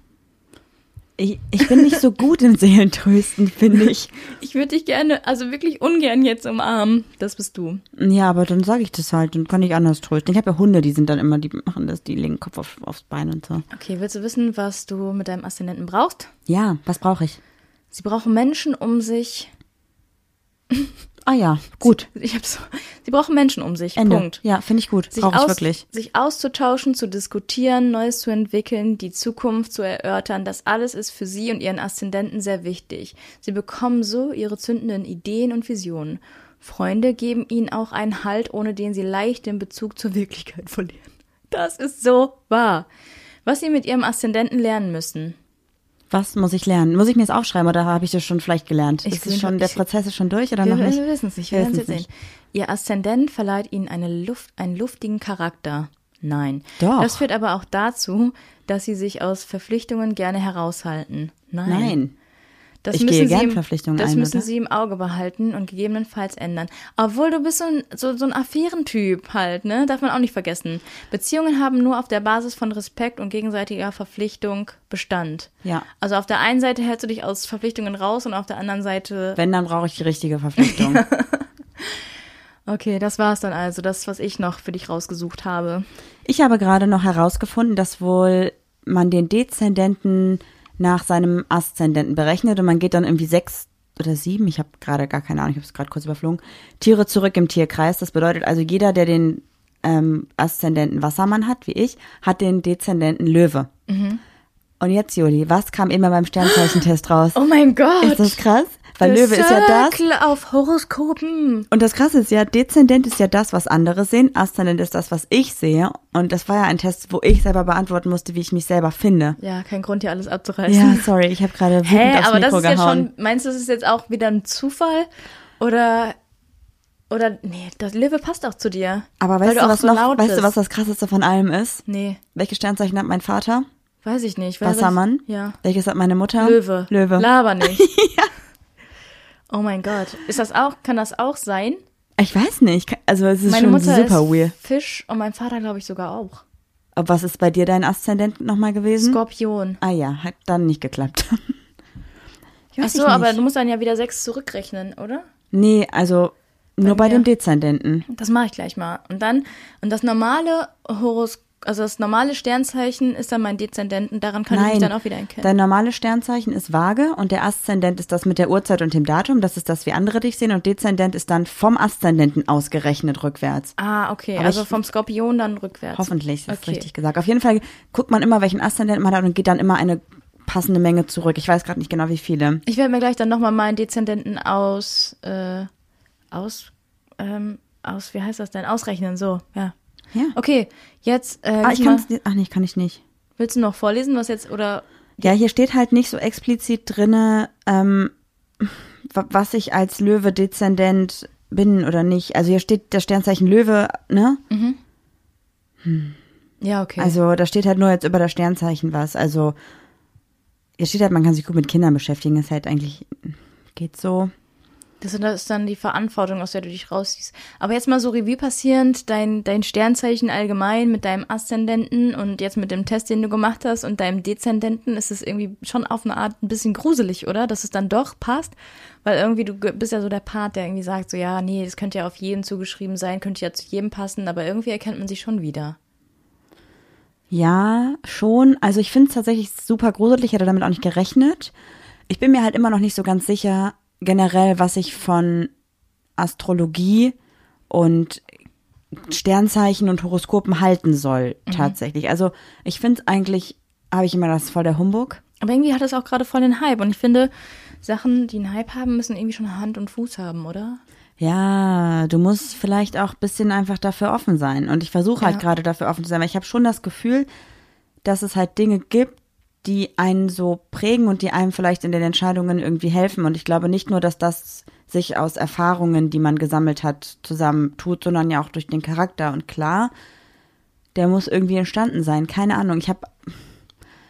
B: Ich, ich bin nicht so gut im Seelentrösten, finde ich. <laughs>
A: Ich würde dich gerne, also wirklich ungern jetzt umarmen. Das bist du.
B: Ja, aber dann sage ich das halt und kann ich anders trösten. Ich habe ja Hunde, die sind dann immer, die machen das, die legen Kopf auf, aufs Bein und so.
A: Okay, willst du wissen, was du mit deinem Aszendenten brauchst?
B: Ja, was brauche ich?
A: Sie brauchen Menschen um sich.
B: Ah ja, gut.
A: Ich hab's. Sie brauchen Menschen um sich.
B: Ende.
A: Punkt.
B: Ja, finde ich gut.
A: Sich,
B: Brauche ich
A: aus,
B: wirklich.
A: sich auszutauschen, zu diskutieren, Neues zu entwickeln, die Zukunft zu erörtern, das alles ist für Sie und Ihren Aszendenten sehr wichtig. Sie bekommen so Ihre zündenden Ideen und Visionen. Freunde geben Ihnen auch einen Halt, ohne den Sie leicht den Bezug zur Wirklichkeit verlieren. Das ist so wahr. Was Sie mit Ihrem Aszendenten lernen müssen.
B: Was muss ich lernen? Muss ich mir das aufschreiben oder habe ich das schon vielleicht gelernt?
A: Ich
B: ist es schon, der Prozess ist schon durch oder
A: Wir,
B: noch nicht?
A: wir wissen es nicht. Wir werden es sehen. Ihr Aszendent verleiht ihnen eine Luft, einen luftigen Charakter. Nein.
B: Doch.
A: Das führt aber auch dazu, dass sie sich aus Verpflichtungen gerne heraushalten. Nein.
B: Nein.
A: Das
B: Ich
A: müssen
B: gehe
A: sie
B: gern
A: im,
B: Verpflichtungen
A: Das
B: ein,
A: müssen
B: oder?
A: sie im Auge behalten und gegebenenfalls ändern. Obwohl du bist so ein, so, so ein Affärentyp halt, ne? Darf man auch nicht vergessen. Beziehungen haben nur auf der Basis von Respekt und gegenseitiger Verpflichtung Bestand.
B: Ja.
A: Also auf der einen Seite hältst du dich aus Verpflichtungen raus und auf der anderen Seite
B: Wenn, dann brauche ich die richtige Verpflichtung. <laughs>
A: Okay, das war's dann also, das, was ich noch für dich rausgesucht habe.
B: Ich habe gerade noch herausgefunden, dass wohl man den Dezendenten nach seinem Aszendenten berechnet und man geht dann irgendwie sechs oder sieben, ich habe gerade gar keine Ahnung, ich habe es gerade kurz überflogen, Tiere zurück im Tierkreis. Das bedeutet also, jeder, der den ähm, Aszendenten Wassermann hat, wie ich, hat den Dezendenten Löwe. Und jetzt, Juli, was kam immer beim Sternzeichentest raus?
A: Oh mein Gott!
B: Ist das krass? Weil Löwe ist ja das.
A: Auf Horoskopen.
B: Und das Krasse ist ja, Dezendent ist ja das, was andere sehen, Aszendent ist das, was ich sehe. Und das war ja ein Test, wo ich selber beantworten musste, wie ich mich selber finde.
A: Ja, kein Grund, hier alles abzureißen.
B: Ja, sorry, ich habe gerade wütend
A: Hä,
B: aufs
A: aber
B: Mikro
A: das ist jetzt
B: gehauen.
A: schon, meinst du, das ist jetzt auch wieder ein Zufall? Oder, oder, nee, das Löwe passt auch zu dir.
B: aber weißt du, was
A: so
B: noch, weißt du,
A: bist.
B: was das Krasseste von allem ist?
A: Nee,
B: Welche Sternzeichen hat mein Vater?
A: weiß ich nicht. Wer
B: Wassermann?
A: weiß- Ja.
B: Welches hat meine Mutter?
A: Löwe.
B: Löwe.
A: Laber nicht. <laughs> Oh mein Gott. Ist das auch, kann das auch sein?
B: ich weiß nicht. Also es ist
A: Meine
B: schon
A: Mutter
B: super
A: ist
B: weird.
A: Fisch und mein Vater, glaube ich, sogar auch.
B: Aber was ist bei dir dein Aszendent nochmal gewesen?
A: Skorpion.
B: ah ja, hat dann nicht geklappt. <laughs>
A: Ach so, aber du musst dann ja wieder sechs zurückrechnen, oder?
B: Nee, also nur bei
A: mir-
B: dem Dezendenten.
A: Das mache ich gleich mal. Und dann, und das normale Horos, also das normale Sternzeichen ist dann mein Dezendenten, daran kann ich mich dann auch wieder erkennen.
B: Dein normales Sternzeichen ist Waage und der Aszendent ist das mit der Uhrzeit und dem Datum. Das ist das, wie andere dich sehen. Und Dezendent ist dann vom Aszendenten ausgerechnet rückwärts.
A: ah, okay.
B: Aber
A: also vom Skorpion dann rückwärts.
B: Hoffentlich, das ist
A: Okay.
B: richtig gesagt. Auf jeden Fall guckt man immer, welchen Aszendenten man hat und geht dann immer eine passende Menge zurück. Ich weiß gerade nicht genau, wie viele.
A: Ich werde mir gleich dann nochmal meinen Dezendenten aus, äh, aus, ähm, aus, wie heißt das denn? Ausrechnen, so, ja.
B: Ja.
A: Okay, jetzt, äh,
B: Ah, ich kann Ach nee, kann ich nicht.
A: willst du noch vorlesen, was jetzt, oder,
B: Ja, hier steht halt nicht so explizit drinne, ähm, wa- was ich als Löwe Dezendent bin oder nicht. Also hier steht das Sternzeichen Löwe, ne?
A: ja, okay.
B: Also da steht halt nur jetzt über das Sternzeichen was. Also hier steht halt, man kann sich gut mit Kindern beschäftigen. Ist halt eigentlich geht so.
A: Das ist dann die Verantwortung, aus der du dich rausziehst. Aber jetzt mal so Revue passierend, dein, dein Sternzeichen allgemein mit deinem Aszendenten und jetzt mit dem Test, den du gemacht hast und deinem Dezendenten, ist es irgendwie schon auf eine Art ein bisschen gruselig, oder? Dass es dann doch passt. Weil irgendwie du bist ja so der Part, der irgendwie sagt, so ja, nee, das könnte ja auf jeden zugeschrieben sein, könnte ja zu jedem passen, aber irgendwie erkennt man sich schon wieder.
B: Ja, schon. Also ich finde es tatsächlich super gruselig. Ich hätte damit auch nicht gerechnet. Ich bin mir halt immer noch nicht so ganz sicher, generell, was ich von Astrologie und Sternzeichen und Horoskopen halten soll, tatsächlich. Also ich finde es eigentlich, habe ich immer das voll der Humbug.
A: Aber irgendwie hat es auch gerade voll den Hype. Und ich finde, Sachen, die einen Hype haben, müssen irgendwie schon Hand und Fuß haben, oder?
B: Ja, du musst vielleicht auch ein bisschen einfach dafür offen sein. Und ich versuche halt
A: Ja.
B: gerade dafür offen zu sein, weil ich habe schon das Gefühl, dass es halt Dinge gibt, die einen so prägen und die einem vielleicht in den Entscheidungen irgendwie helfen. Und ich glaube nicht nur, dass das sich aus Erfahrungen, die man gesammelt hat, zusammentut, sondern ja auch durch den Charakter. Und klar, der muss irgendwie entstanden sein. Keine Ahnung. Ich habe,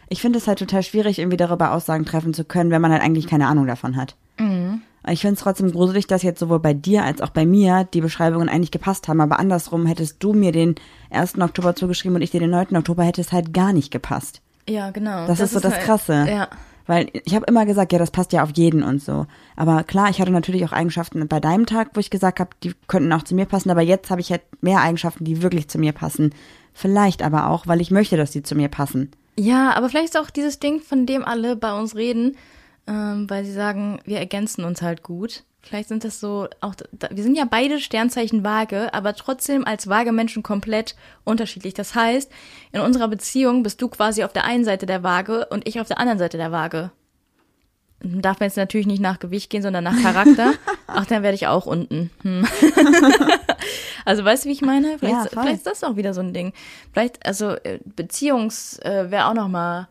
B: ich finde es halt total schwierig, irgendwie darüber Aussagen treffen zu können, wenn man halt eigentlich keine Ahnung davon hat. Ich finde es trotzdem gruselig, dass jetzt sowohl bei dir als auch bei mir die Beschreibungen eigentlich gepasst haben. Aber andersrum hättest du mir den 1. Oktober zugeschrieben und ich dir den 9. Oktober, hätte es halt gar nicht gepasst.
A: Ja, genau.
B: Das, ist so das
A: halt-
B: Krasse.
A: Ja.
B: Weil ich habe immer gesagt, ja, das passt ja auf jeden und so. Aber klar, ich hatte natürlich auch Eigenschaften bei deinem Tag, wo ich gesagt habe, die könnten auch zu mir passen. Aber jetzt habe ich halt mehr Eigenschaften, die wirklich zu mir passen. Vielleicht aber auch, weil ich möchte, dass die zu mir passen.
A: Ja, aber vielleicht ist auch dieses Ding, von dem alle bei uns reden, ähm, weil sie sagen, wir ergänzen uns halt gut. Vielleicht sind das so auch, wir sind ja beide Sternzeichen Waage, aber trotzdem als Waage-Menschen komplett unterschiedlich. Das heißt, in unserer Beziehung bist du quasi auf der einen Seite der Waage und ich auf der anderen Seite der Waage. Dann Darf man jetzt natürlich nicht nach Gewicht gehen, sondern nach Charakter. <laughs> Ach, dann werde ich auch unten. Hm. <laughs> also weißt du, wie ich meine? Vielleicht,
B: Ja,
A: vielleicht ist das auch wieder so ein Ding. Vielleicht, also äh, Beziehungs äh, wäre auch noch mal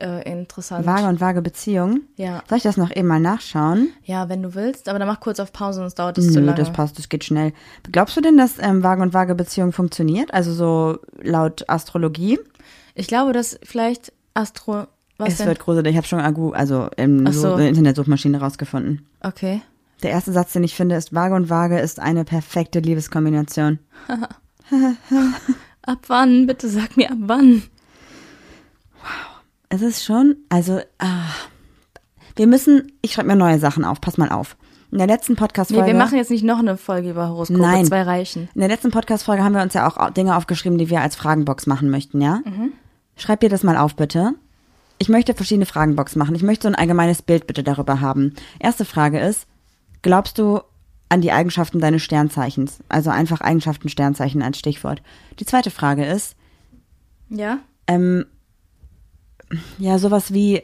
A: äh, interessant.
B: Waage und Waage Beziehung.
A: Ja.
B: Soll ich das noch eben mal nachschauen?
A: Ja, wenn du willst, aber dann mach kurz auf Pause, sonst dauert es zu lange.
B: das passt, das geht schnell. Glaubst du denn, dass ähm, Waage und Waage Beziehung funktioniert? Also so laut Astrologie?
A: Ich glaube, dass vielleicht Astro. Was
B: es
A: denn?
B: wird gruselig. Ich habe schon Agu, also in
A: Ach
B: so.
A: so.
B: Internetsuchmaschine rausgefunden.
A: Okay.
B: Der erste Satz, den ich finde, ist Waage und Waage ist eine perfekte Liebeskombination. <laughs>
A: Ab wann? Bitte sag mir ab wann.
B: Es ist schon, also, ah, wir müssen, ich schreibe mir neue Sachen auf, pass mal auf. In der letzten
A: Nee,
B: Podcast-Folge.
A: wir machen jetzt nicht noch eine Folge über Horoskope.
B: Nein.
A: Zwei reichen.
B: in der letzten Podcast-Folge haben wir uns ja auch Dinge aufgeschrieben, die wir als Fragenbox machen möchten, ja?
A: Mhm.
B: Schreib dir das mal auf, bitte. Ich möchte verschiedene Fragenbox machen. Ich möchte so ein allgemeines Bild bitte darüber haben. Erste Frage ist, glaubst du an die Eigenschaften deines Sternzeichens? Also einfach Eigenschaften Sternzeichen als Stichwort. Die zweite Frage ist,
A: Ja?
B: ähm, ja, sowas wie,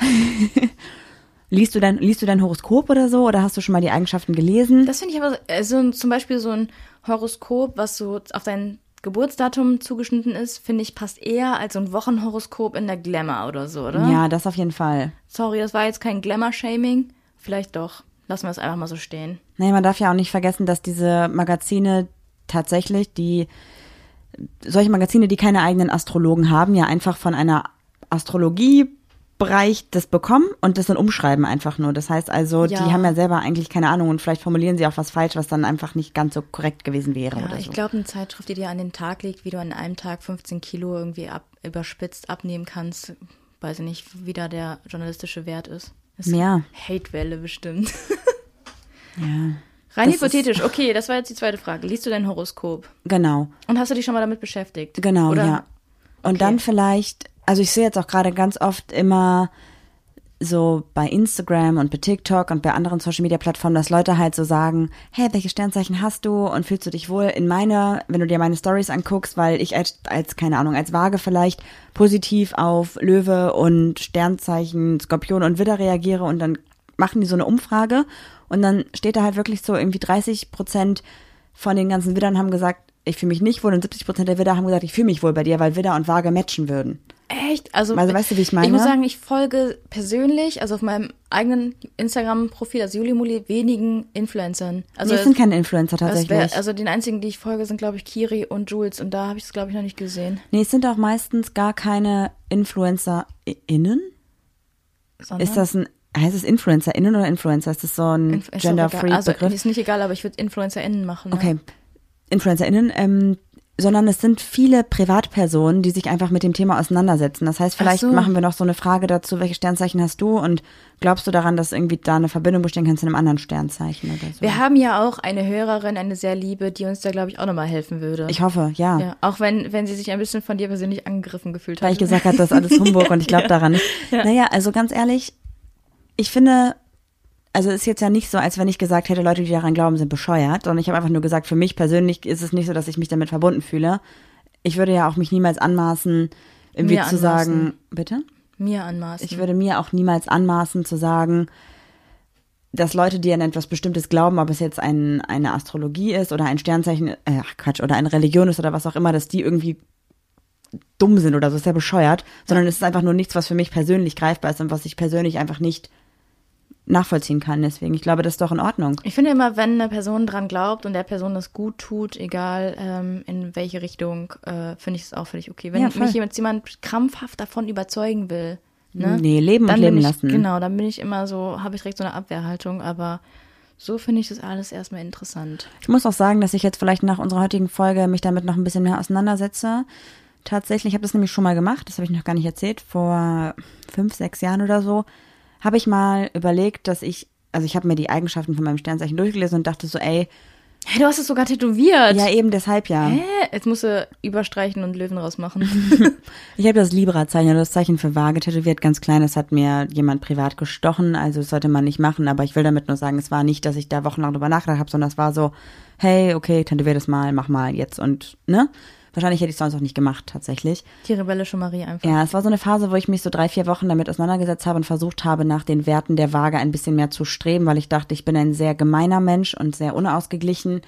B: <laughs> liest du dein, liest du dein Horoskop oder so? Oder hast du schon mal die Eigenschaften gelesen?
A: Das finde ich aber, also zum Beispiel so ein Horoskop, was so auf dein Geburtsdatum zugeschnitten ist, finde ich, passt eher als so ein Wochenhoroskop in der Glamour oder so, oder?
B: ja, das auf jeden Fall.
A: Sorry, das war jetzt kein Glamour-Shaming. Vielleicht doch. Lassen wir es einfach mal so stehen.
B: Nee, man darf ja auch nicht vergessen, dass diese Magazine tatsächlich, die, solche Magazine, die keine eigenen Astrologen haben, ja einfach von einer Astrologiebereich das bekommen und das dann umschreiben einfach nur. Das heißt also,
A: Ja.
B: die haben ja selber eigentlich keine Ahnung und vielleicht formulieren sie auch was falsch, was dann einfach nicht ganz so korrekt gewesen wäre
A: Ja,
B: oder
A: ich
B: so.
A: glaube, eine Zeitschrift, die dir an den Tag legt, wie du an einem Tag 15 Kilo irgendwie ab, überspitzt abnehmen kannst, weiß ich nicht, wie da der journalistische Wert ist. ist
B: Mehr.
A: Hatewelle bestimmt.
B: Ja,
A: Rein
B: Das
A: hypothetisch, okay, das war jetzt die zweite Frage. Liest du dein Horoskop?
B: genau.
A: Und hast du dich schon mal damit beschäftigt?
B: Genau,
A: Oder?
B: ja. Und
A: Okay.
B: dann vielleicht, also ich sehe jetzt auch gerade ganz oft immer so bei Instagram und bei TikTok und bei anderen Social Media Plattformen, dass Leute halt so sagen, hey, welche Sternzeichen hast du und fühlst du dich wohl in meiner, wenn du dir meine Stories anguckst, weil ich als, als keine Ahnung, als Waage vielleicht positiv auf Löwe und Sternzeichen, Skorpion und Widder reagiere und dann machen die so eine Umfrage und dann steht da halt wirklich so irgendwie 30 Prozent von den ganzen Widdern haben gesagt, ich fühle mich nicht wohl und 70 Prozent der Widder haben gesagt, ich fühle mich wohl bei dir, weil Widder und Waage matchen würden.
A: Echt? Also,
B: Also, weißt du, wie ich meine?
A: Ich muss sagen, ich folge persönlich, also auf meinem eigenen Instagram-Profil, also Julimuli, wenigen Influencern. Also,
B: es sind keine Influencer tatsächlich.
A: wär, also den einzigen, die ich folge, sind, glaube ich, Kiri und Jules. Und da habe ich es, glaube ich, noch nicht gesehen.
B: nee, es sind auch meistens gar keine InfluencerInnen.
A: Sondern
B: Ist das ein, heißt es InfluencerInnen oder Influencer? Ist das so ein
A: Inf- ist doch egal.
B: gender-free
A: Also,
B: Begriff?
A: ist nicht egal, aber ich würde InfluencerInnen machen.
B: Okay,
A: Ja.
B: InfluencerInnen, ähm, sondern es sind viele Privatpersonen, die sich einfach mit dem Thema auseinandersetzen. Das heißt, vielleicht
A: so.
B: machen wir noch so eine Frage dazu, welche Sternzeichen hast du und glaubst du daran, dass irgendwie da eine Verbindung bestehen kann zu einem anderen Sternzeichen oder so?
A: Wir haben ja auch eine Hörerin, eine sehr liebe, die uns da, glaube ich, auch nochmal helfen würde.
B: Ich hoffe, ja.
A: ja, auch wenn, wenn sie sich ein bisschen von dir persönlich angegriffen gefühlt hat.
B: Weil ich gesagt habe, das ist alles Humbug und ich glaube <laughs> daran nicht. Naja, also ganz ehrlich, ich finde, also ist jetzt ja nicht so, als wenn ich gesagt hätte, Leute, die daran glauben, sind bescheuert, sondern ich habe einfach nur gesagt, für mich persönlich ist es nicht so, dass ich mich damit verbunden fühle. Ich würde ja auch mich niemals anmaßen, irgendwie
A: Mir
B: zu
A: anmaßen.
B: sagen, bitte?
A: mir anmaßen.
B: Ich würde mir auch niemals anmaßen zu sagen, dass Leute, die an etwas Bestimmtes glauben, ob es jetzt ein, eine Astrologie ist oder ein Sternzeichen, äh, ach Quatsch, oder eine Religion ist oder was auch immer, dass die irgendwie dumm sind oder so, ist ja bescheuert, sondern es ist einfach nur nichts, was für mich persönlich greifbar ist und was ich persönlich einfach nicht nachvollziehen kann. Deswegen, ich glaube, das ist doch in Ordnung.
A: Ich finde immer, wenn eine Person dran glaubt und der Person das gut tut, egal ähm, in welche Richtung, äh, finde ich es auch völlig okay. Wenn
B: Ja,
A: mich jemand, jemand krampfhaft davon überzeugen will, ne?
B: Nee, leben und leben
A: ich,
B: lassen.
A: Genau, dann bin ich immer so, habe ich direkt so eine Abwehrhaltung, aber so finde ich das alles erstmal interessant.
B: Ich muss auch sagen, dass ich jetzt vielleicht nach unserer heutigen Folge mich damit noch ein bisschen mehr auseinandersetze. Tatsächlich, ich habe das nämlich schon mal gemacht, das habe ich noch gar nicht erzählt, vor fünf, sechs Jahren oder so, habe ich mal überlegt, dass ich, also ich habe mir die Eigenschaften von meinem Sternzeichen durchgelesen und dachte so, ey,
A: Hey, du hast es sogar tätowiert.
B: ja eben deshalb ja.
A: Hä? Jetzt musst du überstreichen und Löwen rausmachen. <laughs>
B: Ich habe das Libra-Zeichen, also das Zeichen für Waage tätowiert, ganz klein. Das hat mir jemand privat gestochen, also das sollte man nicht machen. Aber ich will damit nur sagen, es war nicht, dass ich da wochenlang drüber nachgedacht habe, sondern es war so, hey, okay, tätowier das mal, mach mal jetzt und, ne? Wahrscheinlich hätte ich es sonst auch nicht gemacht, tatsächlich.
A: Die rebellische Marie einfach.
B: Ja, es war so eine Phase, wo ich mich so drei, vier Wochen damit auseinandergesetzt habe und versucht habe, nach den Werten der Waage ein bisschen mehr zu streben, weil ich dachte, ich bin ein sehr gemeiner Mensch und sehr unausgeglichen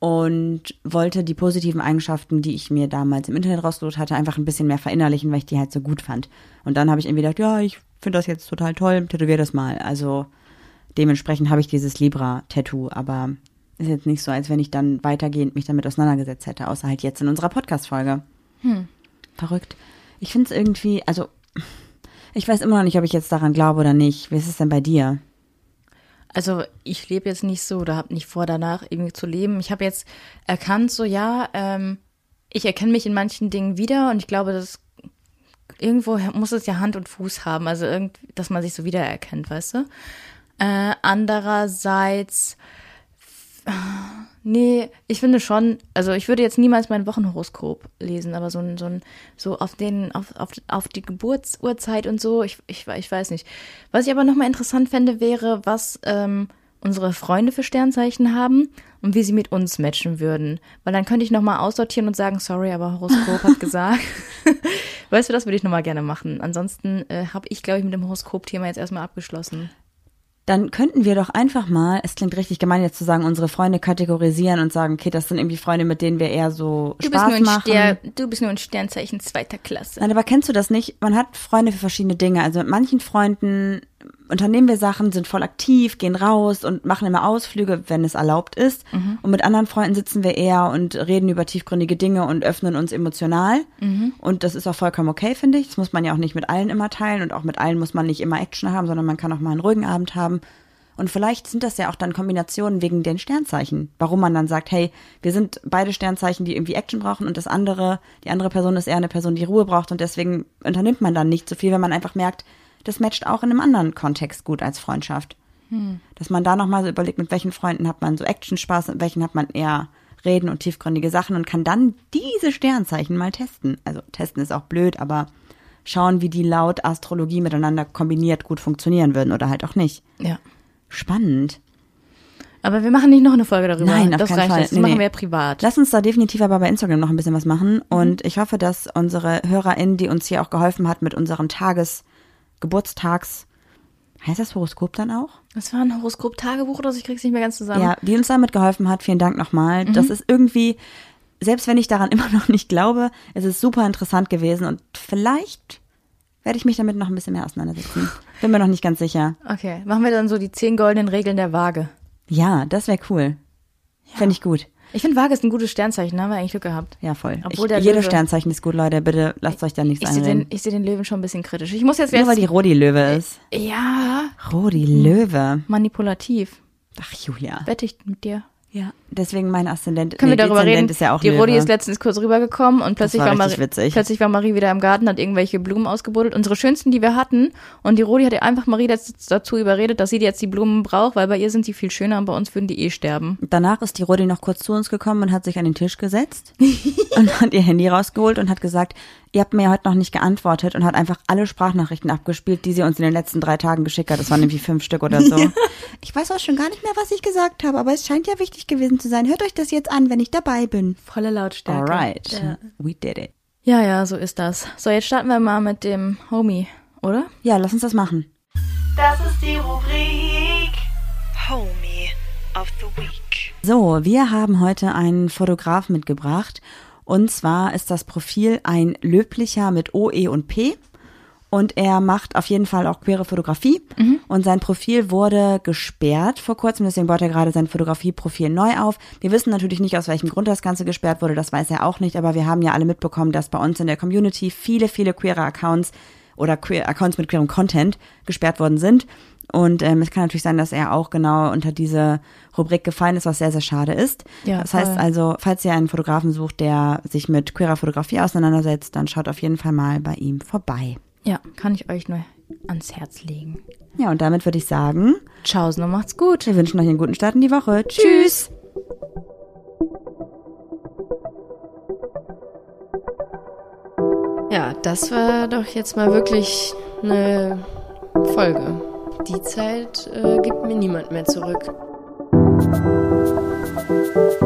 B: und wollte die positiven Eigenschaften, die ich mir damals im Internet rausgesucht hatte, einfach ein bisschen mehr verinnerlichen, weil ich die halt so gut fand. Und dann habe ich irgendwie gedacht, ja, ich finde das jetzt total toll, tätowier das mal. Also dementsprechend habe ich dieses Libra-Tattoo, aber ist jetzt nicht so, als wenn ich dann weitergehend mich damit auseinandergesetzt hätte, außer halt jetzt in unserer Podcast-Folge. Verrückt. Ich finde es irgendwie, also ich weiß immer noch nicht, ob ich jetzt daran glaube oder nicht. Wie ist es denn bei dir?
A: Also ich lebe jetzt nicht so oder habe nicht vor, danach irgendwie zu leben. Ich habe jetzt erkannt, so ja, ähm, ich erkenne mich in manchen Dingen wieder und ich glaube, dass irgendwo muss es ja Hand und Fuß haben, also irgend, dass man sich so wiedererkennt, weißt du? Äh, andererseits, nee, ich finde schon, also ich würde jetzt niemals mein Wochenhoroskop lesen, aber so ein, so ein, so auf den, auf, auf, auf die Geburtsurzeit und so, ich, ich, ich weiß nicht. Was ich aber nochmal interessant fände, wäre, was ähm, unsere Freunde für Sternzeichen haben und wie sie mit uns matchen würden. Weil dann könnte ich nochmal aussortieren und sagen, sorry, aber Horoskop hat <laughs> gesagt. weißt du, das würde ich nochmal gerne machen. Ansonsten äh, habe ich, glaube ich, mit dem Horoskop-Thema jetzt erstmal abgeschlossen.
B: Dann könnten wir doch einfach mal, es klingt richtig gemein jetzt zu sagen, unsere Freunde kategorisieren und sagen, okay, das sind irgendwie Freunde, mit denen wir eher so
A: Du bist,
B: Spaß
A: nur ein
B: machen.
A: Stern, du bist nur ein Sternzeichen zweiter Klasse.
B: Nein, aber kennst du das nicht? Man hat Freunde für verschiedene Dinge. Also mit manchen Freunden unternehmen wir Sachen, sind voll aktiv, gehen raus und machen immer Ausflüge, wenn es erlaubt ist. Und mit anderen Freunden sitzen wir eher und reden über tiefgründige Dinge und öffnen uns emotional. Und das ist auch vollkommen okay, finde ich. Das muss man ja auch nicht mit allen immer teilen und auch mit allen muss man nicht immer Action haben, sondern man kann auch mal einen ruhigen Abend haben. Und vielleicht sind das ja auch dann Kombinationen wegen den Sternzeichen. Warum man dann sagt, hey, wir sind beide Sternzeichen, die irgendwie Action brauchen und das andere, die andere Person ist eher eine Person, die Ruhe braucht und deswegen unternimmt man dann nicht so viel, wenn man einfach merkt, das matcht auch in einem anderen Kontext gut als Freundschaft. Dass man da nochmal so überlegt, mit welchen Freunden hat man so Action-Spaß, mit welchen hat man eher Reden und tiefgründige Sachen und kann dann diese Sternzeichen mal testen. Also testen ist auch blöd, aber schauen, wie die laut Astrologie miteinander kombiniert gut funktionieren würden oder halt auch nicht.
A: Ja.
B: Spannend.
A: Aber wir machen nicht noch eine Folge darüber.
B: Nein, auf
A: das
B: keinen
A: reicht
B: Fall.
A: Das
B: Nee,
A: machen wir privat.
B: Lass uns da definitiv aber bei Instagram noch ein bisschen was machen. Und ich hoffe, dass unsere HörerInnen, die uns hier auch geholfen hat mit unseren Tages-, Geburtstags-, heißt das Horoskop dann auch?
A: Das war ein Horoskop-Tagebuch oder so, ich krieg's nicht mehr ganz zusammen.
B: Ja, die uns damit geholfen hat. Vielen Dank nochmal. Das ist irgendwie, selbst wenn ich daran <laughs> immer noch nicht glaube, es ist super interessant gewesen und vielleicht werde ich mich damit noch ein bisschen mehr auseinandersetzen. <laughs> Bin mir noch nicht ganz sicher.
A: Okay, machen wir dann so die zehn goldenen Regeln der Waage.
B: Ja, das wäre cool. Fände ich gut.
A: Ich finde, Waage ist ein gutes Sternzeichen, da haben wir eigentlich Glück gehabt.
B: Ja, voll.
A: Obwohl
B: ich,
A: der
B: jedes
A: Löwe-
B: Sternzeichen ist gut, Leute. Bitte lasst euch da nichts
A: Ich sehe
B: einreden.
A: den, ich seh den Löwen schon ein bisschen kritisch. Ich muss jetzt
B: Nur weil die
A: erst,
B: Rodi Löwe ist.
A: ja,
B: Rodi Löwe.
A: manipulativ.
B: Ach, Julia.
A: Wette ich mit dir.
B: Ja, deswegen mein Aszendent.
A: Können
B: nee,
A: wir darüber
B: Dezendent
A: reden?
B: ist ja auch
A: die Rodi ist letztens kurz rübergekommen und plötzlich
B: war
A: war, Marie,
B: witzig.
A: plötzlich war Marie wieder im Garten, hat irgendwelche Blumen ausgebuddelt. Unsere schönsten, die wir hatten. Und die Rodi hat einfach Marie dazu überredet, dass sie jetzt die Blumen braucht, weil bei ihr sind sie viel schöner und bei uns würden die eh sterben.
B: Danach ist die Rodi noch kurz zu uns gekommen und hat sich an den Tisch gesetzt <laughs> und hat ihr Handy rausgeholt und hat gesagt, ihr habt mir ja heute noch nicht geantwortet und hat einfach alle Sprachnachrichten abgespielt, die sie uns in den letzten drei Tagen geschickt hat. Das waren irgendwie fünf Stück oder so. <laughs> Ich weiß auch schon gar nicht mehr, was ich gesagt habe, aber es scheint ja wichtig gewesen zu sein. Hört euch das jetzt an, wenn ich dabei bin.
A: Volle Lautstärke.
B: Alright,
A: Ja.
B: we did it.
A: ja, ja, so ist das. So, jetzt starten wir mal mit dem Homie, oder?
B: Ja, lass uns das machen.
D: Das ist die Rubrik Homie of the Week.
B: So, wir haben heute einen Fotograf mitgebracht. Und zwar ist das Profil ein löblicher mit O, E und P. Und er macht auf jeden Fall auch queere Fotografie. Und sein Profil wurde gesperrt vor kurzem. Deswegen baut er gerade sein Fotografieprofil neu auf. Wir wissen natürlich nicht, aus welchem Grund das Ganze gesperrt wurde. Das weiß er auch nicht. Aber wir haben ja alle mitbekommen, dass bei uns in der Community viele, viele queere Accounts oder queer Accounts mit queerem Content gesperrt worden sind. Und ähm, es kann natürlich sein, dass er auch genau unter diese Rubrik gefallen ist, was sehr, sehr schade ist.
A: Ja,
B: das heißt
A: voll.
B: also, falls ihr einen Fotografen sucht, der sich mit queerer Fotografie auseinandersetzt, dann schaut auf jeden Fall mal bei ihm vorbei.
A: Ja, kann ich euch nur ans Herz legen.
B: Ja, und damit würde ich sagen:
A: Tschaußen und macht's gut.
B: Wir wünschen euch einen guten Start in die Woche. Tschüss.
E: Ja, das war doch jetzt mal wirklich eine Folge. Die Zeit äh, gibt mir niemand mehr zurück. Musik